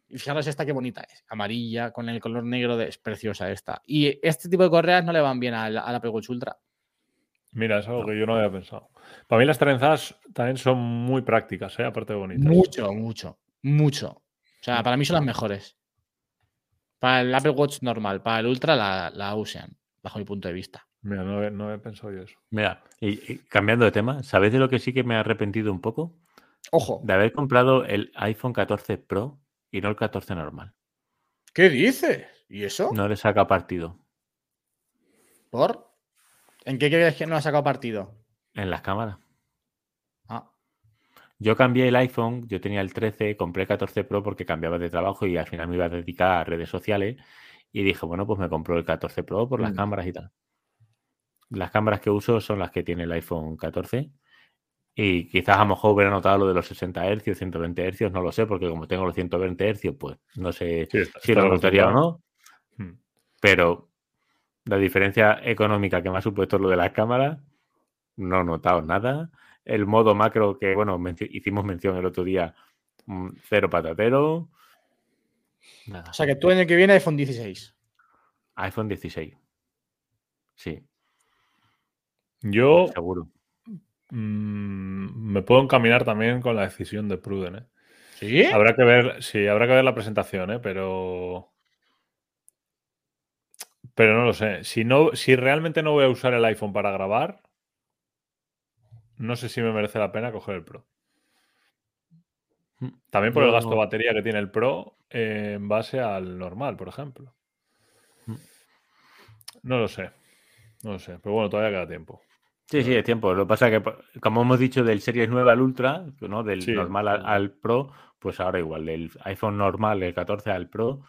Y fijaros esta qué bonita es. Amarilla con el color negro de, es preciosa esta. Y este tipo de correas no le van bien a la, Apple Watch Ultra. Mira, es algo que yo no había pensado. Para mí las trenzadas también son muy prácticas, ¿eh? aparte de bonitas. Mucho, mucho, mucho. O sea, para mí son las mejores. Para el Apple Watch normal, para el Ultra la, la usan, bajo mi punto de vista. Mira, no he, no he pensado yo eso. Mira, y, cambiando de tema, ¿sabéis de lo que sí que me ha arrepentido un poco? Ojo. De haber comprado el iPhone 14 Pro y no el 14 normal. ¿Qué dices? ¿Y eso? No le saca partido. ¿Por? ¿En qué crees que no ha sacado partido? En las cámaras. Ah. Yo cambié el iPhone, yo tenía el 13, compré el 14 Pro porque cambiaba de trabajo y al final me iba a dedicar a redes sociales. Y dije, bueno, pues me compró el 14 Pro por las mm. cámaras y tal. Las cámaras que uso son las que tiene el iPhone 14 y quizás a lo mejor hubiera notado lo de los 60 Hz, 120 Hz, no lo sé, porque como tengo los 120 Hz, pues no sé si lo notaría o no. Hmm. Pero la diferencia económica que me ha supuesto lo de las cámaras, no he notado nada. El modo macro, que bueno, hicimos mención el otro día, mm, cero patatero. O sea que tú en el que viene iPhone 16. iPhone 16. Sí. Yo. Seguro. Mm, me puedo encaminar también con la decisión de Pruden. ¿eh? ¿Sí? Habrá que ver, sí, habrá que ver la presentación, ¿eh? pero. Pero no lo sé. Si, no, si realmente no voy a usar el iPhone para grabar, no sé si me merece la pena coger el Pro. También por el gasto de batería que tiene el Pro en base al normal, por ejemplo. Mm. No lo sé. No lo sé. Pero bueno, todavía queda tiempo. Sí, sí, es tiempo. Lo que pasa es que, como hemos dicho, del Series 9 al Ultra, ¿no? del normal al, Pro, pues ahora igual, del iPhone normal, el 14 al Pro,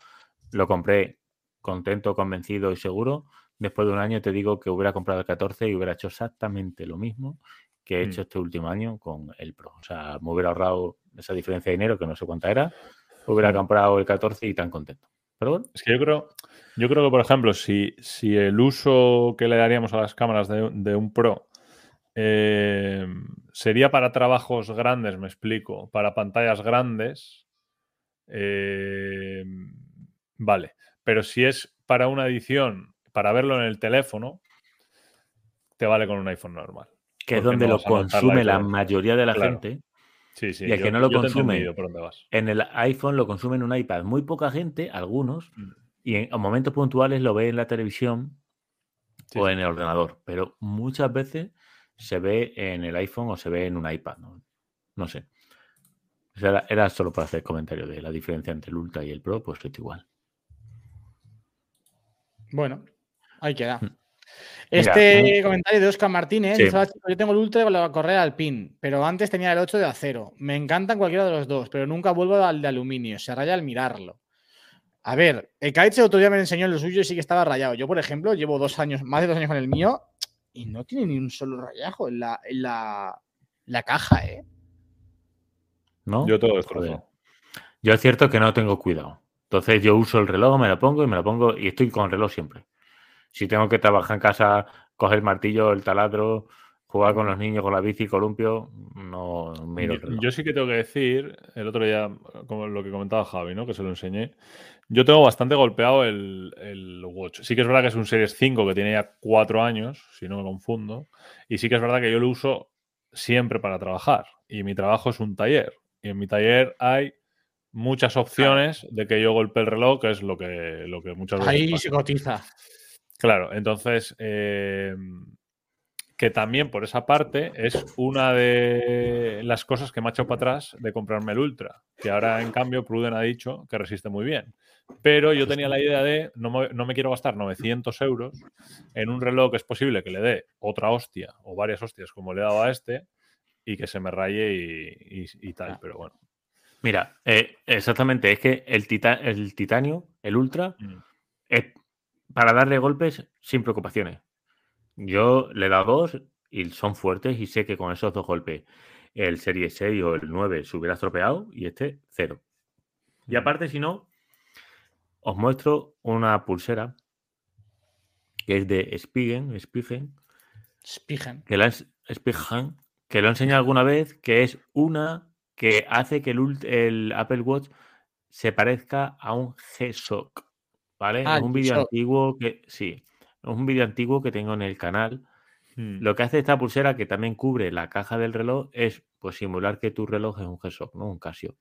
lo compré contento, convencido y seguro. Después de un año te digo que hubiera comprado el 14 y hubiera hecho exactamente lo mismo que he hecho mm. este último año con el Pro. O sea, me hubiera ahorrado esa diferencia de dinero, que no sé cuánta era, hubiera mm. comprado el 14 y tan contento. Pero bueno. Es que yo creo, yo creo que, por ejemplo, si, si el uso que le daríamos a las cámaras de, de un Pro eh, sería para trabajos grandes, me explico, para pantallas grandes. Eh, vale, pero si es para una edición, para verlo en el teléfono, te vale con un iPhone normal. Que es donde lo consume la mayoría de la gente. Sí, sí, y el que no lo consume en el iPhone lo consume en un iPad. Muy poca gente, algunos, mm. y en, momentos puntuales lo ve en la televisión o en el ordenador. Pero muchas veces se ve en el iPhone o se ve en un iPad. No, sé. era, solo para hacer comentario de la diferencia entre el Ultra y el Pro, pues es igual. Bueno, ahí queda. Mm. Este comentario de Oscar Martínez yo tengo el Ultra con la correa al pin, pero antes tenía el 8 de acero. Me encantan cualquiera de los dos, pero nunca vuelvo al de aluminio. Se raya al mirarlo. A ver, el Kaiche otro día me enseñó lo suyo y sí que estaba rayado. Yo, por ejemplo, llevo dos años, más de dos años con el mío y no tiene ni un solo rayajo en la, en la, caja, ¿eh? ¿No? Yo todo destrozado. Yo es cierto que no tengo cuidado. Entonces yo uso el reloj, me lo pongo y me lo pongo y estoy con el reloj siempre. Si tengo que trabajar en casa, coger el martillo, el taladro, jugar con los niños con la bici, columpio, no miro el Yo, reloj. yo sí que tengo que decir, el otro día, como lo que comentaba Javi, ¿no? Que se lo enseñé. Yo tengo bastante golpeado el, el Watch. Sí que es verdad que es un Series 5 que tiene ya cuatro años, si no me confundo. Y sí que es verdad que yo lo uso siempre para trabajar. Y mi trabajo es un taller. Y en mi taller hay muchas opciones de que yo golpee el reloj, que es lo que, lo que muchas veces Ahí pasa. se cotiza. Claro, entonces, eh, que también por esa parte es una de las cosas que me ha echado para atrás de comprarme el Ultra, que ahora en cambio Pruden ha dicho que resiste muy bien. Pero yo tenía la idea de no me, no me quiero gastar 900 euros en un reloj que es posible que le dé otra hostia o varias hostias como le he dado a este y que se me raye y, y- y tal. Ah. Pero bueno. Mira, eh, exactamente, es que el, tita- el titanio, el ultra, Mm. es para darle golpes sin preocupaciones. Yo le he dado dos y son fuertes y sé que con esos dos golpes el Serie 6 o el 9 se hubiera estropeado y este cero. Y Mm. aparte, si no, os muestro una pulsera que es de Spigen, Spigen Spigen. que la Spigen, que lo he enseñado alguna vez, que es una que hace que el, Apple Watch se parezca a un G-Shock. ¿Vale? Ah, es un vídeo antiguo que. Sí. Es un vídeo antiguo que tengo en el canal. Mm. Lo que hace esta pulsera, que también cubre la caja del reloj, es pues, simular que tu reloj es un G-Shock, ¿no? Un Casio.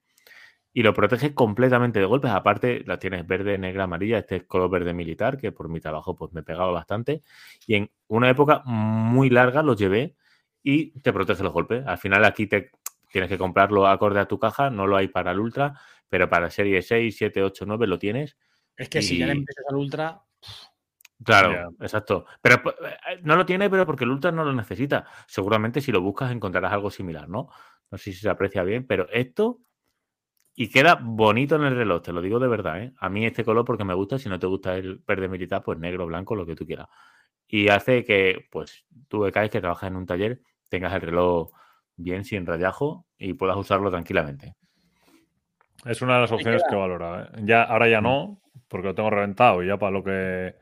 Y lo protege completamente de golpes. Aparte, la tienes verde, negra, amarilla. Este es color verde militar, que por mi trabajo pues, me pegaba bastante. Y en una época muy larga los llevé y te protege los golpes. Al final aquí te tienes que comprarlo acorde a tu caja. No lo hay para el Ultra, pero para serie 6, 7, 8, 9 lo tienes. Es que si ya le empiezas al ultra. Claro, exacto. Pero eh, no lo tiene, pero porque el Ultra no lo necesita. Seguramente si lo buscas encontrarás algo similar, ¿no? No sé si se aprecia bien, pero esto y queda bonito en el reloj, te lo digo de verdad, ¿eh? A mí este color porque me gusta, si no te gusta el verde militar, pues negro, blanco, lo que tú quieras. Y hace que, pues, tú que caes, que trabajas en un taller, tengas el reloj bien, sin rayajo y puedas usarlo tranquilamente. Es una de las opciones que valora. ¿eh? Ya, ahora ya Mm. no, porque lo tengo reventado y ya para lo que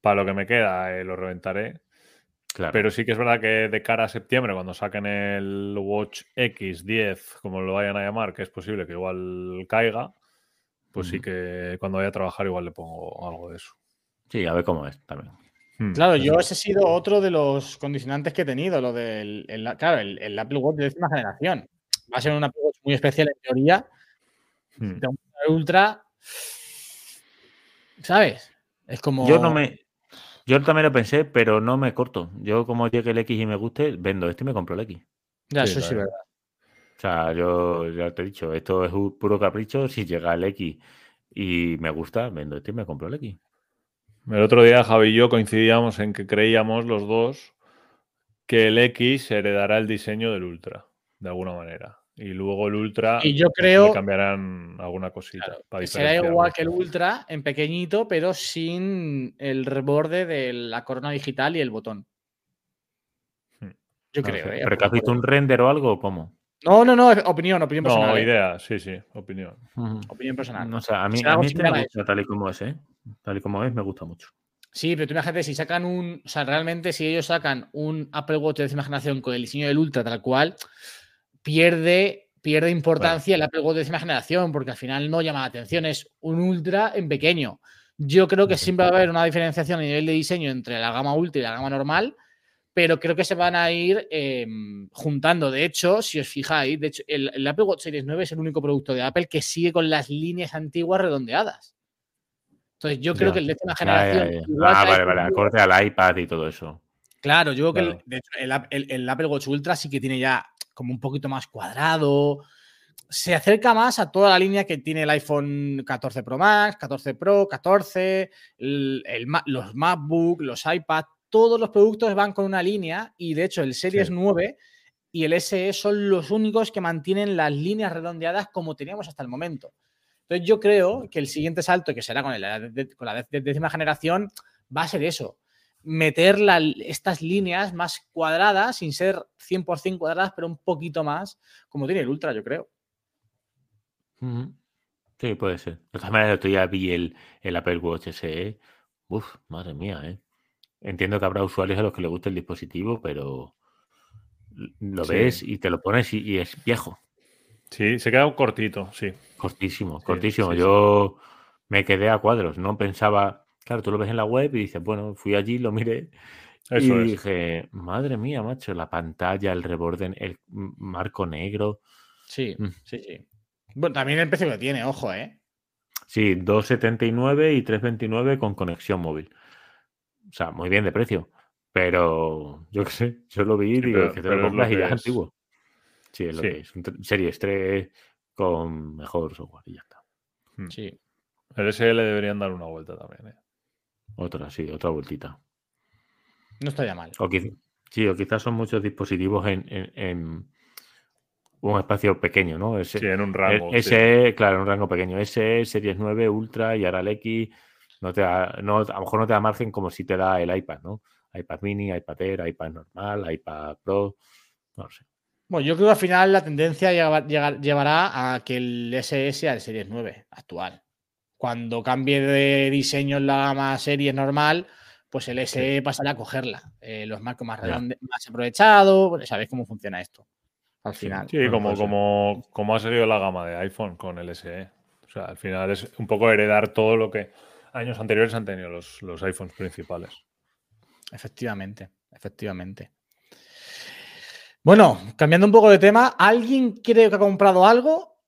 para lo que me queda eh, lo reventaré. Claro. Pero sí que es verdad que de cara a septiembre, cuando saquen el Watch X10, como lo vayan a llamar, que es posible que igual caiga, pues sí que cuando vaya a trabajar igual le pongo algo de eso. Sí, a ver cómo es también. Hmm. Claro, yo es. ese ha sido otro de los condicionantes que he tenido, lo del, el- claro, el, el Apple Watch de décima generación. Va a ser un Apple Watch muy especial en teoría, Hmm. de un ultra, ¿sabes? Es como... Yo no me. Yo también lo pensé, pero no me corto. Yo, como llegue el X y me guste, vendo este y me compro el X. Ya, Sí, eso sí, verdad. O sea, yo ya te he dicho, esto es un puro capricho. Si llega el X y me gusta, vendo este y me compro el X. El otro día Javi y yo coincidíamos en que creíamos los dos que el X heredará el diseño del Ultra, de alguna manera. Y luego el Ultra Y yo pues, creo- le cambiarán alguna cosita. Claro, para Será igual que el Ultra, en pequeñito, pero sin el reborde de la corona digital y el botón. Hmm. Yo No creo, sé. ¿eh? ¿Pero que has visto un render o algo o cómo? No, no, no, opinión, opinión No, personal. ¿eh? idea, sí, sí, opinión. Opinión personal. No sé, a mí, a este me gusta tal y como es, ¿eh? Tal y como es, me gusta mucho. Sí, pero tú imagínate, si sacan un. O sea, realmente, si ellos sacan un Apple Watch de décima generación con el diseño del Ultra, tal cual, pierde, pierde importancia el Apple Watch de décima generación, porque al final no llama la atención, es un Ultra en pequeño. Yo creo que siempre va a haber una diferenciación a nivel de diseño entre la gama Ultra y la gama normal, pero creo que se van a ir eh, juntando. De hecho, si os fijáis, de hecho, el, el Apple Watch Series 9 es el único producto de Apple que sigue con las líneas antiguas redondeadas. Entonces, yo creo Ya. que el décima generación. igual Ah, vale, vale, acorde al iPad y todo eso. Claro, yo creo que el- de hecho, el- el Apple Watch Ultra sí que tiene ya como un poquito más cuadrado. Se acerca más a toda la línea que tiene el iPhone 14 Pro Max, 14 Pro, 14, el- el Ma- los MacBook, los iPad, todos los productos van con una línea y de hecho el Series Sí. 9 y el SE son los únicos que mantienen las líneas redondeadas como teníamos hasta el momento. Entonces yo creo que el siguiente salto, que será con, el- de- con la dé- dé- décima generación, va a ser eso. Meter la- estas líneas más cuadradas, sin ser 100% cuadradas, pero un poquito más, como tiene el Ultra, yo creo. Sí, puede ser. De todas maneras, el otro día vi el, el Apple Watch SE. Uf, madre mía, ¿eh? Entiendo que habrá usuarios a los que les guste el dispositivo, pero lo Sí. ves y te lo pones y, y es viejo. Sí, se queda un cortito, sí. Cortísimo, Sí, cortísimo. sí, sí. Yo me quedé a cuadros. No pensaba. Claro, tú lo ves en la web y dices, bueno, fui allí, lo miré Eso y es. dije, madre mía, macho, la pantalla, el reborde, el marco negro. Sí, Mm. sí, sí. Bueno, también el precio que tiene, ojo, ¿eh? Sí, 2,79 y 3,29 con conexión móvil. O sea, muy bien de precio. Pero yo qué sé, yo lo vi y Sí, digo, pero- que te lo compras y ya es antiguo. Sí, es lo Sí. que es. Un Series 3 con mejor software y ya está. Sí. El SL deberían dar una vuelta también. ¿eh? Otra, sí, otra vueltita. No estaría mal. O quiz- sí, o quizás son muchos dispositivos en, en- en un espacio pequeño, ¿no? Ese, Sí, en un el- rango. sí. ese, claro, en un rango pequeño. Ese, Series 9, Ultra y ahora el X, no te da, no, a lo mejor no te da margen como si te da el iPad, ¿no? iPad mini, iPad Air, iPad normal, iPad Pro, no lo sé. Bueno, yo creo que al final la tendencia lleva- llegar- llevará a que el SS sea el Series 9 actual. Cuando cambie de diseño en la gama Series normal, pues el SE pasará a cogerla. Eh, los marcos más redondos, más aprovechados. Bueno, sabéis cómo funciona esto. Al Sí. final. Sí, Bueno, como, como, como ha seguido la gama de iPhone con el SE. O sea, al final es un poco heredar todo lo que años anteriores han tenido los, los iPhones principales. Efectivamente, efectivamente. Bueno, cambiando un poco de tema, ¿alguien cree que ha comprado algo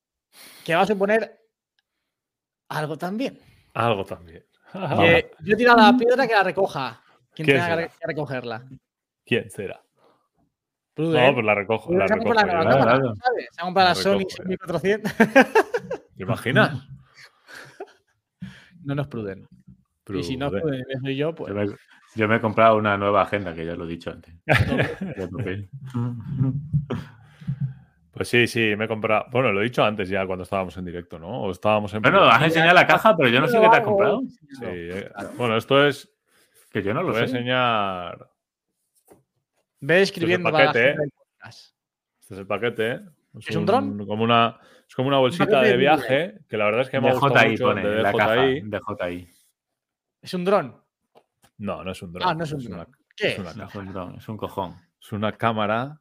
que va a suponer algo también? Algo también. Que [laughs] yo he tirado la piedra que la recoja. Quien ¿Quién tenga que, será? re- que recogerla. ¿Quién será? Pruden. No, pues la recojo. La se recojo la. Se ha comprado la Sony recojo yo. 6400. [laughs] ¿Te imaginas? no nos Pruden. Y si no Pruden. Soy yo, pues. Yo me, yo me he comprado una nueva agenda, que ya lo he dicho antes. [laughs] Pues sí, sí, me he comprado. Bueno, lo he dicho antes ya cuando estábamos en directo, ¿no? O estábamos en. Bueno, has enseñado la caja, pero yo no sé qué te has comprado. Sí, eh, Bueno, esto es. Que yo no Lo lo voy a sé. enseñar. Ve escribiendo Esto es el para la paquete. Este es el paquete. ¿Es un dron? Como una, es como una bolsita de de viaje, que la verdad es que me ha gustado DJI mucho. pone de la caja. DJI. DJI. ¿Es un dron? No, no es un dron. Ah, no es un una- dron. ¿Qué es una es? No es caja. un dron, es un cojón. Es una cámara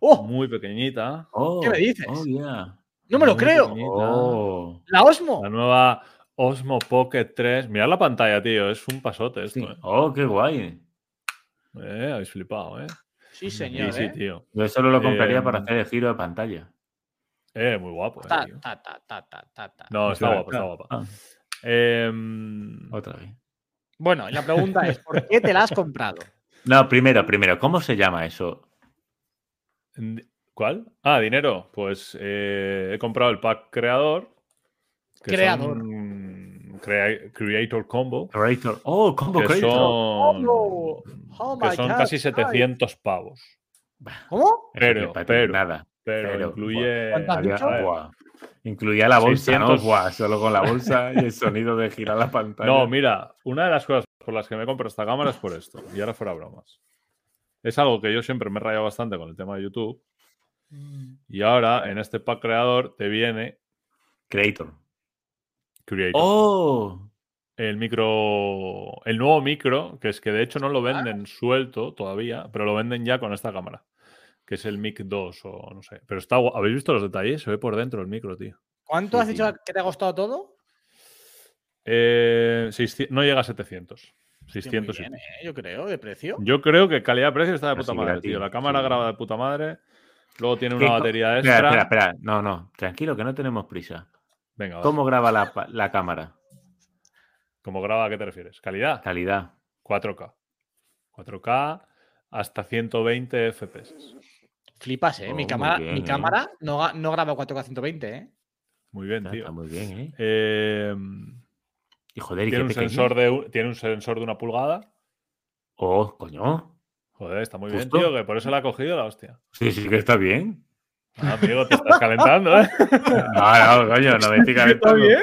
¡Oh! muy pequeñita. Oh, ¿Qué me dices? Oh, yeah. ¡No me lo muy creo! Oh. ¡La Osmo! La nueva Osmo Pocket 3. Mirad la pantalla, tío. Es un pasote esto. Sí. ¿eh? Oh, qué guay. Eh, habéis flipado, ¿eh? Sí, señor. sí, ¿eh? tío. Yo solo lo compraría para hacer el giro de pantalla. Eh, muy guapo, eh, Ta, tío. ta, ta, ta, ta, ta, ta. No, está Claro, guapa, está claro. guapa. Ah, Em, otra vez. Bueno, la pregunta es: ¿por qué te la has comprado? No, primero, primero, ¿cómo se llama eso? ¿Cuál? Ah, dinero. Pues eh, he comprado el pack creador. que Creador. son crea- creator Combo. Creator. Oh, Combo Que Creator. son, Oh, oh que my son God, casi ay. 700 pavos. ¿Cómo? Pero, pero, nada. Pero, Pero, incluye. Incluía la bolsa, 600. ¿no? Buah, solo con la bolsa y el sonido de girar la pantalla. No, mira, una de las cosas por las que me compro esta cámara es por esto. Y ahora fuera bromas. Es algo que yo siempre me he rayado bastante con el tema de YouTube. Y ahora en este pack creador te viene Creator. Creator. Oh, El micro. El nuevo micro, que es que de hecho no lo venden suelto todavía, pero lo venden ya con esta cámara. Que es el Mic 2 o no sé. Pero está ¿Habéis visto los detalles? Se ve por dentro el micro, tío. ¿Cuánto Sí, has dicho que te ha costado todo? Eh, 600 no llega a 700. Tío, muy 600 y bien. ¿eh? Yo creo, de precio. Yo creo que calidad-precio está de Pero puta sí, madre, gratis, tío. La cámara sí. graba de puta madre. Luego tiene ¿Qué una batería espera, extra. espera, espera. No, no, tranquilo, que no tenemos prisa. Venga, va. ¿Cómo graba la, la cámara? ¿Cómo graba? ¿A qué te refieres? ¿Calidad? Calidad. 4K. 4K hasta 120 FPS. Flipas, ¿eh? Oh, mi muy cámara, bien, mi ¿eh? cámara no, graba 4K 120, ¿eh? Muy bien, Está, tío. está muy bien, ¿eh? Eh, Y joder, ¿y tiene, qué un sensor de, tiene un sensor de una pulgada. Oh, coño. Joder, está muy Justo. bien, tío, que por eso la ha cogido la hostia. Sí, sí que está bien. Ah, amigo, te estás calentando, ¿eh? [laughs] No, no, coño, no me estoy calentando. bien?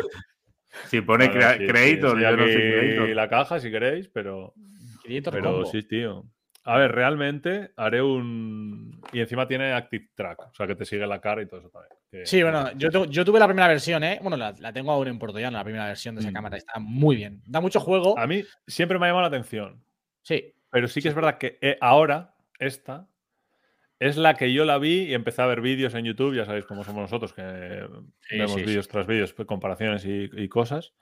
Si pone Bueno, sí, sí, Creator, enseño yo no aquí Creator. la caja si queréis, pero, pero Combo. sí, tío. A ver, realmente haré un. Y encima tiene Active Track, o sea que te sigue la cara y todo eso también. que- Sí, bueno, yo, tu- yo tuve la primera versión, ¿eh? Bueno, la, la tengo aún en Portollano, la primera versión de esa Mm. cámara. Está muy bien. Da mucho juego. A mí siempre me ha llamado la atención. Sí. Pero sí que es verdad que eh, ahora, esta, es la que yo la vi y empecé a ver vídeos en YouTube, ya sabéis cómo somos nosotros, que Sí, vemos sí, sí. vídeos tras vídeos, pues, comparaciones y, y cosas.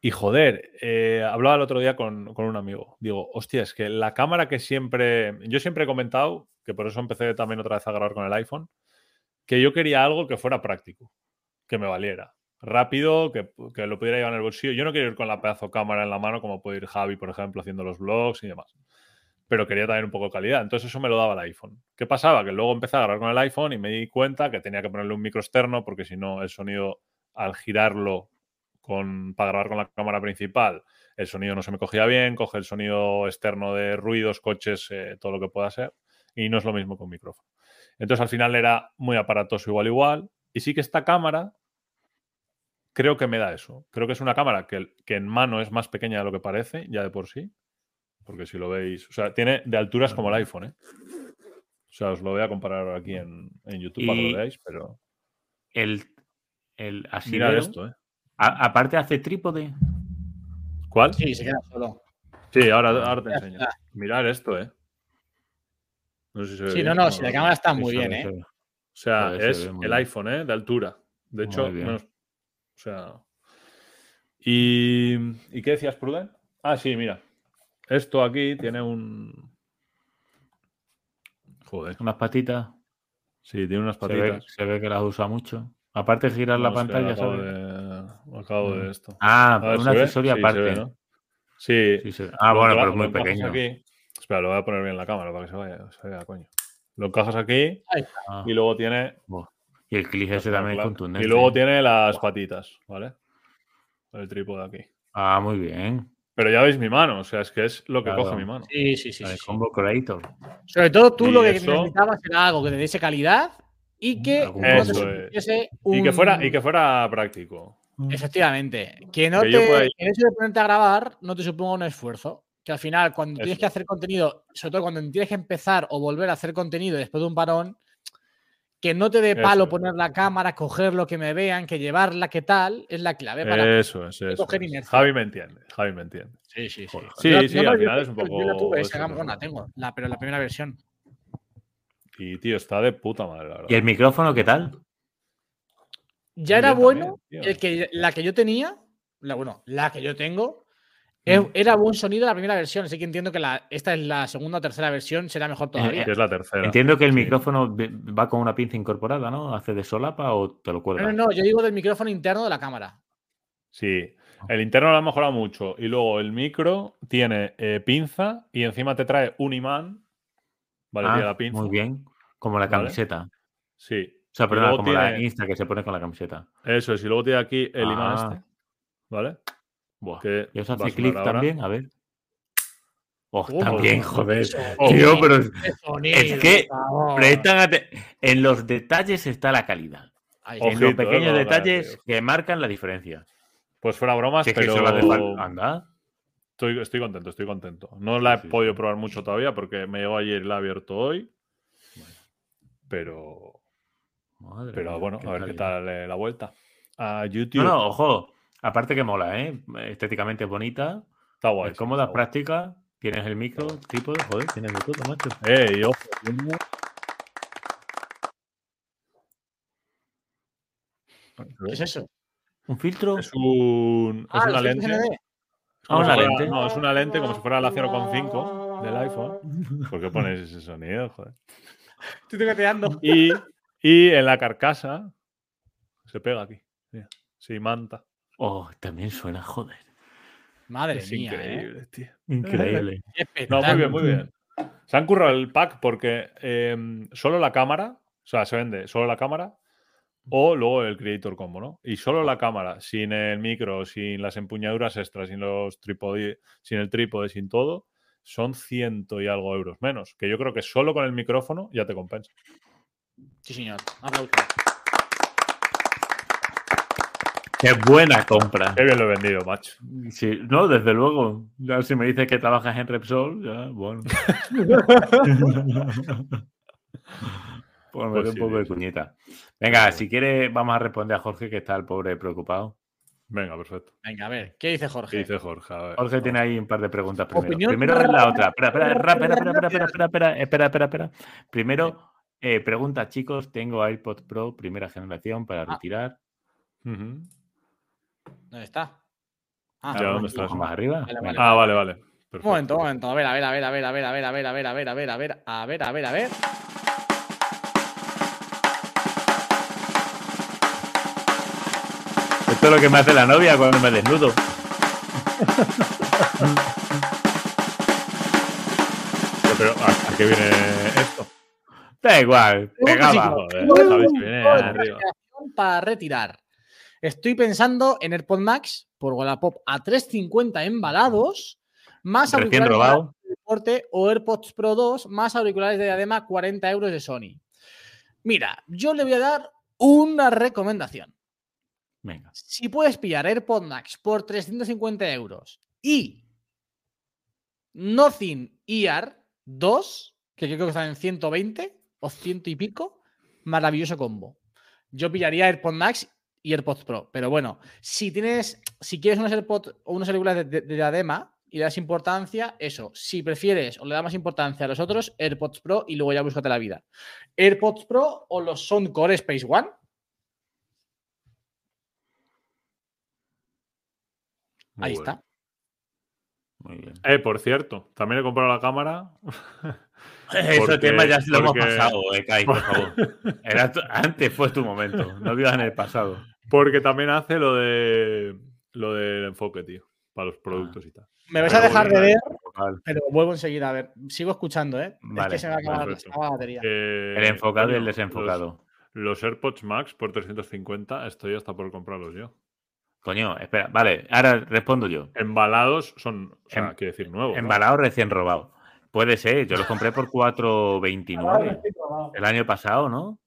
Y joder, eh, hablaba el otro día con, con un amigo. Digo, hostia, es que la cámara que siempre. Yo siempre he comentado, que por eso empecé también otra vez a grabar con el iPhone, que yo quería algo que fuera práctico, que me valiera. Rápido, que, que lo pudiera llevar en el bolsillo. Yo no quiero ir con la pedazo cámara en la mano, como puede ir Javi, por ejemplo, haciendo los vlogs y demás. Pero quería también un poco de calidad. Entonces eso me lo daba el iPhone. ¿Qué pasaba? Que luego empecé a grabar con el iPhone y me di cuenta que tenía que ponerle un micro externo, porque si no, el sonido al girarlo con, para grabar con la cámara principal, el sonido no se me cogía bien, coge el sonido externo de ruidos, coches, eh, todo lo que pueda ser, y no es lo mismo con micrófono. Entonces al final era muy aparatoso igual igual, y sí que esta cámara creo que me da eso. Creo que es una cámara que, que en mano es más pequeña de lo que parece, ya de por sí, porque si lo veis, o sea, tiene de alturas como el iPhone, ¿eh? O sea, os lo voy a comparar aquí en, en YouTube para que Y- lo veáis, pero El, el mirad asidero, esto, ¿eh? A- aparte hace trípode. ¿Cuál? Sí, se queda solo. Sí, ahora, ahora te enseño. Mirar esto, ¿eh? No sé si se ve Sí, bien. no, no, No, si la cámara está muy bien, ¿eh? O sea, Se ve, se es el bien. iPhone, ¿eh? De altura. De hecho, menos- o sea. ¿Y, ¿Y qué decías, Pruden? Ah, sí, mira. Esto aquí tiene un. Joder. Unas patitas. Sí, tiene unas Se ve, patitas. se ve que las usa mucho. Aparte de girar la No pantalla, ¿sabes? de, acabo de Mm. esto. Ah, ver, un ¿se ve? accesorio Sí, se aparte. ve, ¿no? Sí. Sí, se ve. Ah, Lo bueno, pero es muy pequeño. aquí. Espera, lo voy a poner bien en la cámara para que se vaya, se vea, coño. Lo encajas aquí Ah, y luego tiene. Y el clic ese Claro, también es contundente. Y luego tiene las patitas, ¿vale? El trípode aquí. Ah, muy bien. Pero ya veis mi mano, o sea, es que es lo que Claro. coge mi mano. Sí, sí, sí. Sí, sí. Combo Creator. Sobre todo tú Y lo que eso- necesitabas era algo que te diese calidad y que no supusiese Y que un- fuera, y que fuera práctico. Efectivamente. Que no Que yo te. pueda- El hecho de ponerte a grabar no te suponga un esfuerzo. Que al final, cuando tienes que hacer contenido, sobre todo cuando tienes que empezar o volver a hacer contenido después de un parón, que no te dé palo poner la cámara, cogerlo, que me vean, que llevarla, que tal, es la clave para. Eso es, eso coger es. inercia. Javi me entiende, Javi me entiende. Sí, sí, sí. Joder. Sí, Yo- sí, yo no, al yo- final es un yo- Yo la poco tuve, eso, esa, tengo, la, pero la primera versión. Y tío, está de puta madre, la verdad. ¿Y el micrófono qué tal? Ya era bueno también, el que, la que yo tenía, la, bueno, la que yo tengo, Mm. era buen sonido la primera versión, así que entiendo que la, esta es la segunda o tercera versión, será mejor todavía. Que es la tercera. Entiendo que el Sí. micrófono va con una pinza incorporada, ¿no? ¿Hace de solapa o te lo No, cuelga? no, no, yo digo del micrófono interno de la cámara. Sí. El interno lo ha mejorado mucho. Y luego el micro tiene eh, pinza y encima te trae un imán. Vale, Ah, la pinza. muy bien. Como la Vale. camiseta. Sí. O sea, luego como la Insta que se pone con la camiseta. Eso es. Y luego tiene aquí el imán Ah. este. ¿Vale? Buah. Que ¿Y a hace clic también? A ver. Oh, Oh, también, joder. oh. Tío, pero ¡Qué sonido, es que prestan en los detalles está la calidad. En Ojito, los eh, pequeños detalles que marcan la diferencia. Pues fuera bromas, Si pero eso. Anda. estoy, estoy contento, estoy contento. No la he Sí, podido probar mucho todavía porque me llegó ayer y la he abierto hoy. Pero, Madre pero bueno, a ver qué tal eh, la vuelta. A YouTube. No, no, ojo. Aparte que mola, ¿eh? Estéticamente es bonita. Está guay. es sí, cómoda, práctica. Tienes el micro, trípode, joder, tienes de todo, macho. Eh, y ojo, ¿Qué es eso? ¿Un filtro? Es, un, es Ah, una lente. Es Ah, una si fuera- lente. No, es una lente como si fuera la 0,5 del iPhone. [laughs] ¿Por qué pones ese sonido? Joder. Estoy toqueteando. Y, y en la carcasa se pega aquí. Mira, sí, manta. Oh, también suena, joder. Madre es mía, ¿eh? increíble, tío. Increíble. [laughs] No, muy bien, muy bien. Se han currado el pack porque em, solo la cámara, o sea, se vende solo la cámara o luego el Creator Combo, ¿no? Y solo la cámara, sin el micro, sin las empuñaduras extras, sin los trípode, sin el trípode, sin todo, son ciento y algo euros menos. Que yo creo que solo con el micrófono ya te compensa. Sí, señor. Aplauso. Qué buena compra. Qué bien lo he vendido, macho. Sí, no, desde luego. Ya si me dices que trabajas en Repsol, ya, bueno. [laughs] pues me Pues doy un sí, poco de cuñita. Venga, si quieres, vamos a responder a Jorge, que está el pobre preocupado. Venga, perfecto. Venga, a ver, ¿qué dice ¿Qué Jorge? dice Jorge? A ver, Jorge vamos. tiene ahí un par de preguntas primero. Opinión Primero es la otra. Espera, espera, espera, espera, espera, espera, espera, espera, espera, espera. Primero, eh, pregunta, chicos, tengo AirPods Pro primera generación para Ah. retirar. ¿Dónde está? Ah, Ya, Un ¿dónde está poco eso? más arriba. Vale, Venga. vale. Ah, vale, vale. Un momento, un momento. A ver, a ver, a ver, a ver, a ver, a ver, a ver, a ver, a ver, a ver, a ver, a ver, a ver, a ver. Esto es lo que me hace la novia cuando me desnudo. Pero, ¿a, a qué viene esto? Da igual, pegaba. Para retirar. Estoy pensando en AirPod Max por Wallapop a 350 embalados, más auriculares robado. de deporte o AirPods Pro 2, más auriculares de diadema 40 euros de Sony. Mira, yo le voy a dar una recomendación. Venga. Si puedes pillar AirPod Max por 350 euros y Nothing Ear 2, que creo que están en 120 o 100 y pico, maravilloso combo. Yo pillaría AirPod Max y AirPods Pro. Pero bueno, si tienes, si quieres unos AirPods o unos auriculares de, de, de diadema y le das importancia, eso. Si prefieres o le das más importancia a los otros, AirPods Pro y luego ya búscate la vida. AirPods Pro o los Soundcore Space One. Muy Ahí bueno, está. Muy bien. Eh, por cierto, también he comprado la cámara. [laughs] Ese Porque- tema ya se lo hemos porque- pasado, eh, Kai, por favor. [laughs] Era tu- antes fue tu momento, no vivas en el pasado. Porque también hace lo de lo del enfoque, tío. Para los productos y tal. Me vais a Pero dejar de ver, Vale. pero vuelvo enseguida a ver. Sigo escuchando, ¿eh? es Vale, que se me a acaba la batería. Eh, El enfocado y el desenfocado. Los, los AirPods Max por 350 estoy hasta por comprarlos yo. Coño, espera, vale, ahora respondo yo. Embalados son, o sea, Em- quiero decir, nuevos. ¿no? Embalado recién robado. Puede ser, yo los compré por 4.29 el año pasado, ¿no?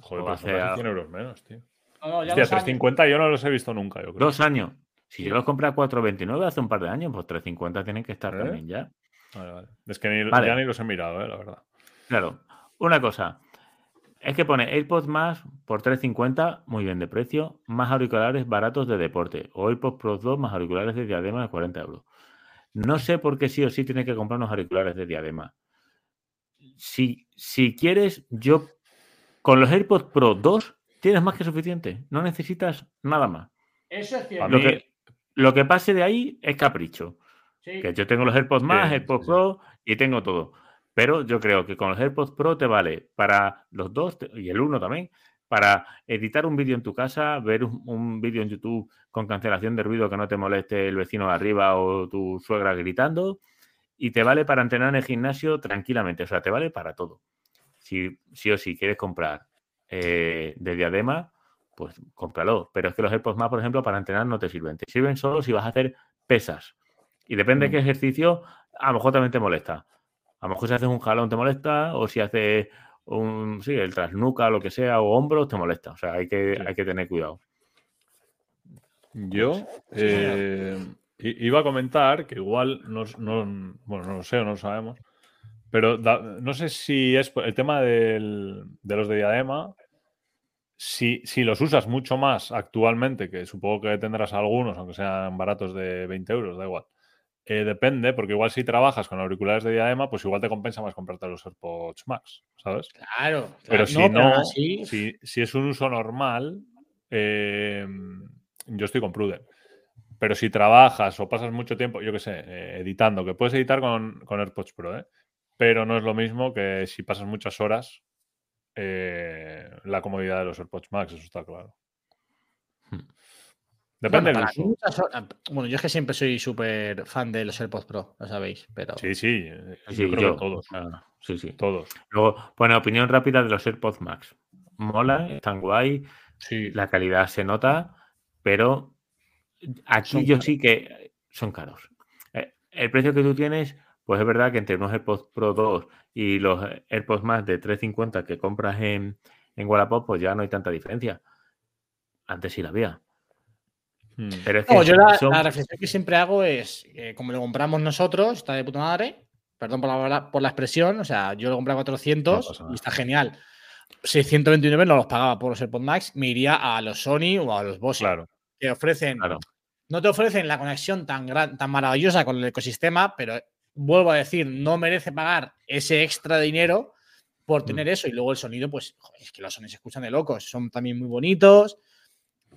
Joder, o pues hace casi a- 100 euros menos, tío. No, no, ya Hostia, los años. 350 yo no los he visto nunca, yo creo. Dos años. Si yo los compré a 4.29 hace un par de años, pues 3.50 tienen que estar ¿Eh? también ya. Vale, vale. Es que ni, Vale. ya ni los he mirado, eh, la verdad. Claro, una cosa. Es que pone AirPods más por 3.50, muy bien de precio, más auriculares baratos de deporte. O AirPods Pro 2 más auriculares de diadema de 40 euros. No sé por qué sí o sí tienes que comprar unos auriculares de diadema. Si, si quieres, yo con los AirPods Pro 2 tienes más que suficiente. No necesitas nada más. Eso es cierto. Lo que, lo que pase de ahí es capricho. sí. Que yo tengo los AirPods más, Sí, AirPods sí. Pro y tengo todo. Pero yo creo que con los AirPods Pro te vale para los dos te- y el uno también, para editar un vídeo en tu casa, ver un, un vídeo en YouTube con cancelación de ruido que no te moleste el vecino de arriba o tu suegra gritando. Y te vale para entrenar en el gimnasio tranquilamente. O sea, te vale para todo. Si sí o sí quieres comprar eh, de diadema, pues cómpralo. Pero es que los AirPods más, por ejemplo, para entrenar no te sirven. Te sirven solo si vas a hacer pesas. Y depende de Mm. qué ejercicio, a lo mejor también te molesta. A lo mejor si haces un jalón te molesta, o si haces un, sí, el trasnuca, lo que sea, o hombros, te molesta. O sea, hay que, Sí. hay que tener cuidado. Yo eh, i- iba a comentar que igual, no, no- bueno, no lo sé o no lo sabemos, pero da- no sé si es el tema del- de los de diadema, si, si los usas mucho más actualmente, que supongo que tendrás algunos, aunque sean baratos de 20 euros, da igual. Eh, depende, porque igual si trabajas con auriculares de diadema, pues igual te compensa más comprarte los AirPods Max, ¿sabes? Claro. Pero si no, si, si es un uso normal, eh, yo estoy con Pruden. Pero si trabajas o pasas mucho tiempo, yo qué sé, eh, editando, que puedes editar con, con AirPods Pro, ¿eh? pero no es lo mismo que si pasas muchas horas eh, la comodidad de los AirPods Max, eso está claro. Hmm. Depende Bueno, del para mí uso. muchas horas- bueno, yo es que siempre soy súper fan de los AirPods Pro, lo sabéis, pero Sí, sí, eh, Sí, yo creo yo. que todos. Ah, sí, sí. Todos. Luego, bueno, opinión rápida de los AirPods Max. Mola, están guay, sí. la calidad se nota, pero aquí Son yo caros. sí que son caros. Eh, El precio que tú tienes, pues es verdad que entre unos AirPods Pro 2 y los AirPods Max de 350 que compras en, en Wallapop, pues ya no hay tanta diferencia. Antes sí la había. Pero es que No, yo la, son- la reflexión que siempre hago es, eh, como lo compramos nosotros, está de puta madre, perdón por la, por la expresión, o sea, yo lo compré a 400 No pasa nada. y está genial. 629 no los pagaba por los AirPods Max, me iría a los Sony o a los Bose, Claro. que ofrecen, Claro. no te ofrecen la conexión tan, gran, tan maravillosa con el ecosistema, pero vuelvo a decir, no merece pagar ese extra dinero por Mm. tener eso. Y luego el sonido, pues, joder, es que los Sony se escuchan de locos, son también muy bonitos.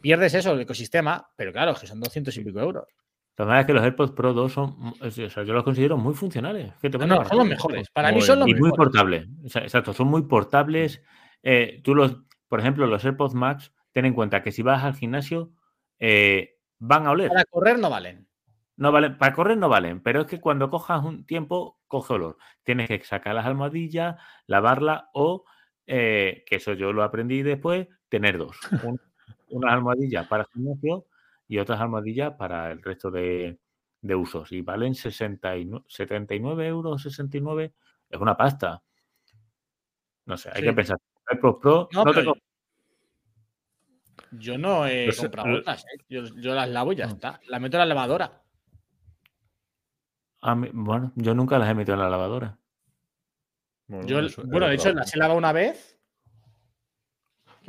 Pierdes eso, el ecosistema, pero claro, que son 200 y pico euros. La verdad es que los AirPods Pro 2 son, o sea, yo los considero muy funcionales. que te No, no, son los mejores. Para mí son los Y muy mejores. portables. Exacto, son muy portables. Eh, tú los, por ejemplo, los AirPods Max, ten en cuenta que si vas al gimnasio, eh, van a oler. Para correr no valen. No valen, para correr no valen, pero es que cuando cojas un tiempo, coge olor. Tienes que sacar las almohadillas, lavarla o, eh, que eso yo lo aprendí después, tener dos. Un- unas almohadillas para el gimnasio y otras almohadillas para el resto de, de usos. Y valen 69, 79 euros, 69. Es una pasta. No sé, hay Sí. que pensar. AirPods Pro, No, no te pero co- Yo no he comprado otras. ¿eh? Yo, yo las lavo y ya Mm. está. Las meto en la lavadora. a mí- bueno, yo nunca las he metido en la lavadora. Bueno, Yo, bueno, de hecho, las he lavado una vez.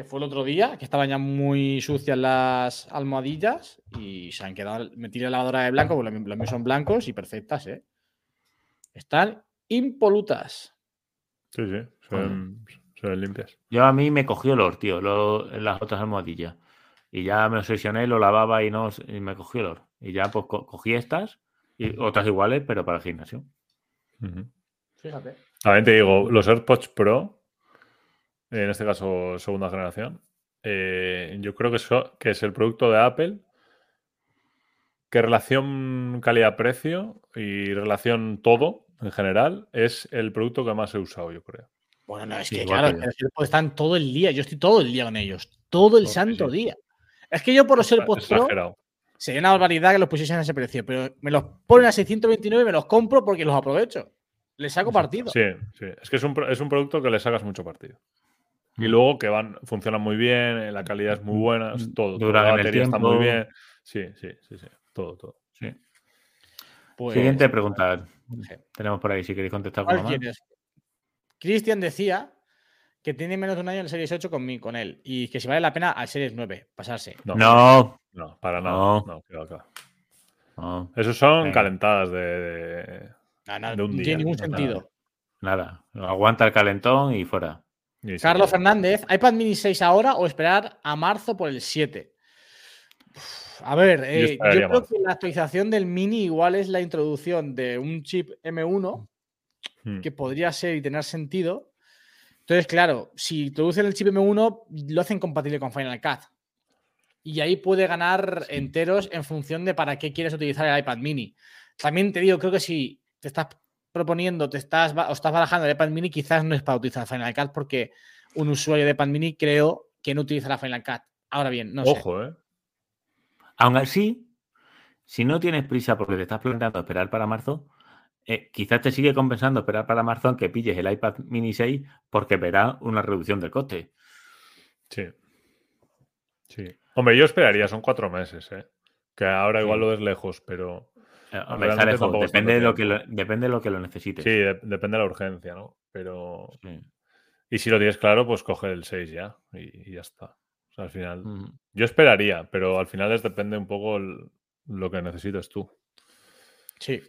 Que fue el otro día, que estaban ya muy sucias las almohadillas y se han quedado. Me tiré la lavadora de blanco, porque los míos son blancos y perfectas, ¿eh? Están impolutas. Sí, sí. Se ven, se ven limpias. Yo a mí me cogió olor, tío, lo- las otras almohadillas. Y ya me obsesioné, lo lavaba y no y me cogió olor. Y ya pues co- cogí estas y otras iguales, pero para el gimnasio. Fíjate. También te digo, los AirPods Pro, en este caso segunda generación, eh, yo creo que, so- que es el producto de Apple que relación calidad-precio y relación todo en general es el producto que más he usado, yo creo. Bueno, no, es Sí, que igual claro, que yo. es que los AirPods están todo el día. Yo estoy todo el día con ellos. Todo el Sí, santo sí. día. Es que yo por los AirPods Pro sería una barbaridad que los pusiesen a ese precio, pero me los ponen a 629 y me los compro porque los aprovecho. Les saco partido. Sí, sí. Es que es un, es un producto que le sacas mucho partido. Y luego que van, funcionan muy bien, eh, la calidad es muy buena, es todo. todo, Duran la en el batería está muy bien. Sí, sí, sí, sí. Todo, todo. Sí. Pues, Siguiente pregunta. sí. Tenemos por ahí, si queréis contestar ¿Cuál con más. Cristian decía que tiene menos de un año en el Series 8 con, con él y que si vale la pena al Series 9 pasarse. No, No, no, para nada. No. No, no, Esos son Venga. calentadas de, de- No, no, De un no día, tiene ningún no, sentido. nada. Aguanta el calentón y fuera. Sí, Carlos. Fernández, ¿iPad mini 6 ahora o esperar a marzo por el 7? Uf, A ver, eh, yo, esperaría creo marzo. que la actualización del mini igual es la introducción de un chip M1 Mm. que podría ser y tener sentido. Entonces, claro, si introducen el chip M1, lo hacen compatible con Final Cut. Y ahí puede ganar enteros en función de para qué quieres utilizar el iPad mini. También te digo, creo que si te estás proponiendo, te estás, o estás barajando el iPad mini, quizás no es para utilizar Final Cut porque un usuario de iPad mini creo que no utilizará Final Cut. Ahora bien, no sé. Ojo, ¿eh? Aún así, si no tienes prisa porque te estás planteando esperar para marzo, eh, quizás te sigue compensando esperar para marzo aunque pilles el iPad mini 6 porque verá una reducción del coste. Sí. Sí. Hombre, yo esperaría, son cuatro meses, ¿eh? Que ahora igual Sí. lo ves lejos, pero Realmente tampoco depende, de lo que lo, depende de lo que lo necesites. sí, de- depende de la urgencia, ¿no? Pero. Sí. Y si lo tienes claro, pues coge el 6 ya y, y ya está. O sea, al final. Yo esperaría, pero al final es depende un poco el- lo que necesites tú. Sí.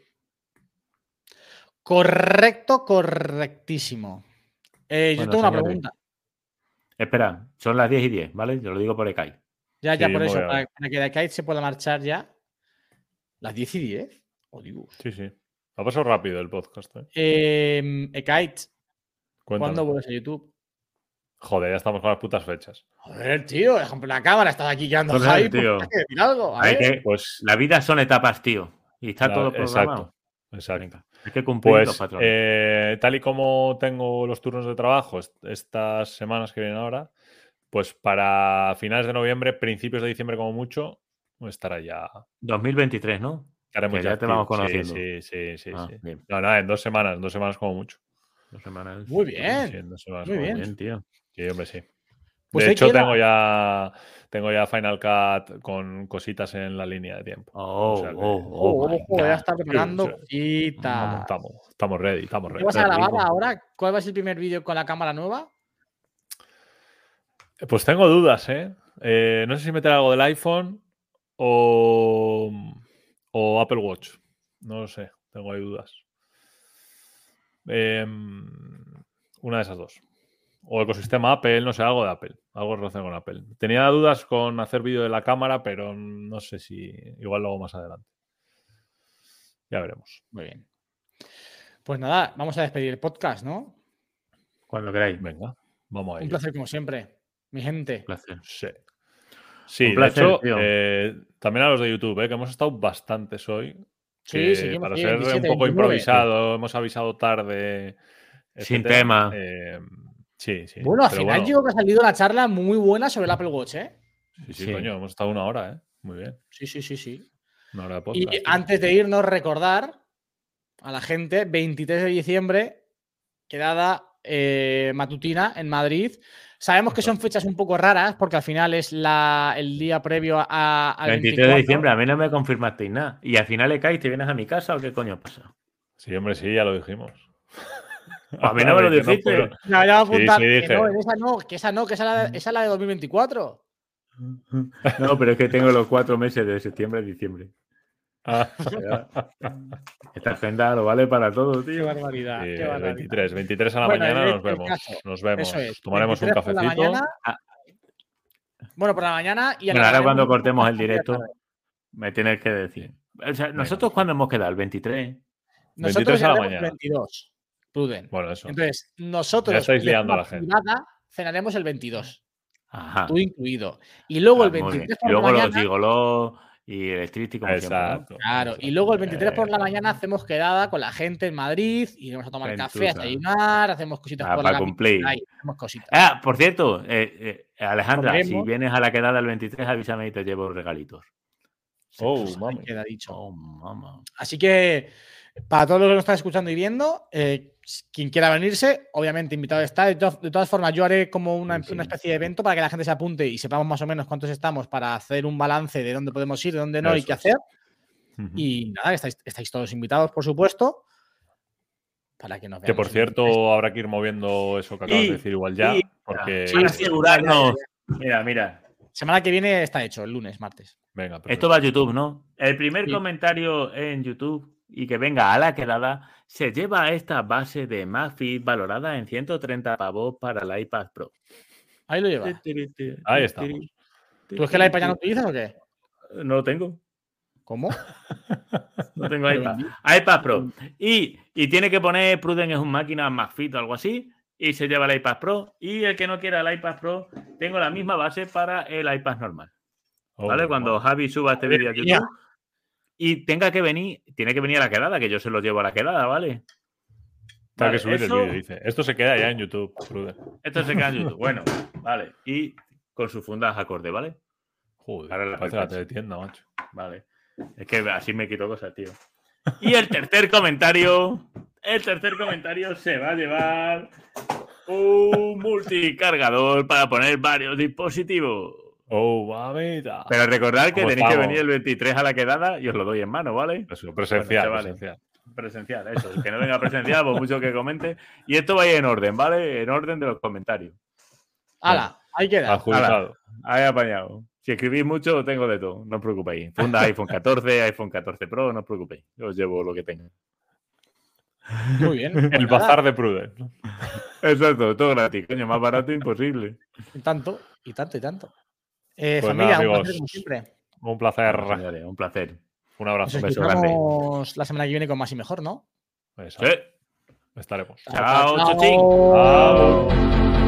Correcto, correctísimo. Eh, yo tengo una pregunta. Espera, son las 10 y 10, ¿vale? Yo lo digo por ECAI. Ya, ya, Sí, por eso, para, para que de acá se pueda marchar ya. Las 10 y 10. Oh, Dios. Sí, sí. Ha pasado rápido el podcast, ¿eh? Eh, Ekite, Cuéntame. ¿cuándo vuelves a YouTube? Joder, ya estamos con las putas fechas. Joder, tío, déjame la cámara, estás aquí quedando Joder, hype. tío. pues, que decir algo. a Hay ver. que- Pues. La vida son etapas, tío. Y está la- todo programado. Exacto. Exacto. Venga, hay que cumplir los Pues patrones. eh, tal y como tengo los turnos de trabajo est- estas semanas que vienen ahora, pues para finales de noviembre, principios de diciembre como mucho, estará ya. 2023, ¿no? estaremos que ya te activos. vamos Sí, conociendo. Sí, sí, sí. Ah, sí. bien. No, nada, en dos semanas, en dos semanas como mucho. Dos semanas. Muy Sí, bien. en dos semanas muy como bien. Bien, tío. Sí, hombre, sí. Pues de hecho, queda. tengo ya, tengo ya Final Cut con cositas en la línea de tiempo. Oh, O sea que- oh, Oh, oh, ya está preparando sí. cositas. Vamos, estamos, estamos ready, estamos ¿Qué ready. vas a grabar ahora? ¿Cuál va a ser el primer vídeo con la cámara nueva? Pues tengo dudas, ¿eh? Eh, No sé si meter algo del iPhone o, o Apple Watch. No lo sé, tengo ahí dudas. Em, una de esas dos. O ecosistema Apple, no sé, algo de Apple. Algo relacionado con Apple. Tenía dudas con hacer vídeo de la cámara, pero no sé si igual lo hago más adelante. Ya veremos. Muy bien. Pues nada, vamos a despedir el podcast, ¿no? Cuando queráis. Venga, vamos a Un ello. placer como siempre. Mi gente. Un placer. Sí. Sí, de hecho, eh, también a los de YouTube, eh, que hemos estado bastantes hoy. Sí, seguimos para ser 27, un poco 29. improvisado, hemos avisado tarde. Sin tema. Eh, sí, sí. Bueno, al final bueno, digo que ha salido una charla muy buena sobre el Apple Watch, ¿eh? Sí, sí, Sí. coño, hemos estado una hora, ¿eh? Muy bien. Sí, sí, sí, sí. Una hora de Y podcast. antes de irnos, recordar a la gente, 23 de diciembre, quedada eh, matutina en Madrid. Sabemos que son fechas un poco raras porque al final es la, el día previo a, al 23 de 24. diciembre, a mí no me confirmasteis nada. Y al final le caes, te vienes a mi casa o qué coño pasa. Sí, hombre, sí, ya lo dijimos. [laughs] A mí no me lo no dijiste. Me voy a apuntar sí, que dije. no, esa no, que esa no, que esa, la- esa es la de 2024. [laughs] No, pero es que tengo los cuatro meses de septiembre a diciembre. Ah, [laughs] Esta agenda lo vale para todo, Qué tío. barbaridad. qué barbaridad. 23, 23 a la Bueno, mañana el- nos vemos. caso, Nos vemos. Es. Tomaremos un 23 por la cafecito. mañana. Bueno, por la mañana y Bueno, ahora cuando cortemos el directo, me tienes que decir. O sea, nosotros cuando hemos quedado, el 23. Nosotros 23 a la mañana. 22. Pruden. Bueno, eso. Entonces, nosotros Ya estáis liando a la gente. privada, cenaremos el 22. Ajá. Tú incluido. Y luego Ah, el muy bien. 23 Y por la luego los mañana. gigolos y el estricti como siempre, ¿no? Exacto. Claro, y luego el 23 por la mañana hacemos quedada con la gente en Madrid, iremos a tomar café, a desayunar, hacemos cositas Ah, por para la cumplir. Ahí, hacemos cositas. Ah, por cierto, eh, eh, Alejandra, si vienes a la quedada el 23, avísame y te llevo regalitos. Oh, Ahí mami. queda dicho. Oh, mamá. Así que, para todos los que nos están escuchando y viendo, eh, quien quiera venirse, obviamente invitado está. De, to- de todas formas, yo haré como una, Sí, sí. una especie de evento para que la gente se apunte y sepamos más o menos cuántos estamos para hacer un balance de dónde podemos ir, de dónde no y qué hacer. Y nada, estáis, estáis todos invitados, por supuesto, para que nos Que por cierto, habrá que ir moviendo eso que acabas Y- de decir igual ya. y- porque. Sí, Para sí. asegurarnos. Mira, mira. Semana que viene está hecho, el lunes, martes. Venga, Esto va a YouTube, ¿no? El primer Sí. comentario en YouTube y que venga a la quedada se lleva a esta base de MagFit valorada en 130 pavos para el iPad Pro. Ahí lo lleva. Ahí estamos. ¿Tú es que el iPad ya no utilizas o qué? No lo tengo. ¿Cómo? [laughs] No tengo [laughs] iPad. iPad Pro. Y, y tiene que poner Pruden es un máquina MagFit o algo así. Y se lleva el iPad Pro. Y el que no quiera el iPad Pro, tengo la misma base para el iPad normal. Oh, ¿Vale? Cuando. Javi suba este vídeo a. YouTube y tenga que venir, tiene que venir a la quedada, que yo se lo llevo a la quedada, ¿vale? Vale, que subir eso- el vídeo, dice. Esto se queda ya en YouTube, Pruden. Esto se queda en YouTube. Bueno, vale. Y con sus fundas acorde, ¿vale? Joder, Ahora la parece la teletienda, macho. Vale. Es que así me quito cosas, tío. Y el tercer comentario. El tercer comentario se va a llevar un multicargador para poner varios dispositivos. Oh, mamita. Pero recordad que ¿Cómo tenéis que venir el 23 a la quedada y os lo doy en mano, ¿vale? Eso, presencial, Bueno, presencial. Presencial, eso. El que no venga presencial, por mucho que comente. Y esto va a ir en orden, ¿vale? En orden de los comentarios. ¡Hala! Ahí queda. Adjudicado. Ahí apañado. Si escribís mucho, tengo de todo. No os preocupéis. Funda [laughs] iPhone 14, iPhone 14 Pro, no os preocupéis. Yo os llevo lo que tenga. Muy bien. [laughs] pues El nada, bazar de Pruden. Exacto, todo gratis. Coño, más barato imposible. Y tanto, y tanto, y tanto. Eh, Pues familia, nada, un amigos. placer como siempre. Un placer. Bueno, señores, un placer. Un abrazo. Nos un beso grande. la semana que viene con más y mejor, ¿no? Exacto. Sí. Estaremos. Chao, Chao. chochín. Chao.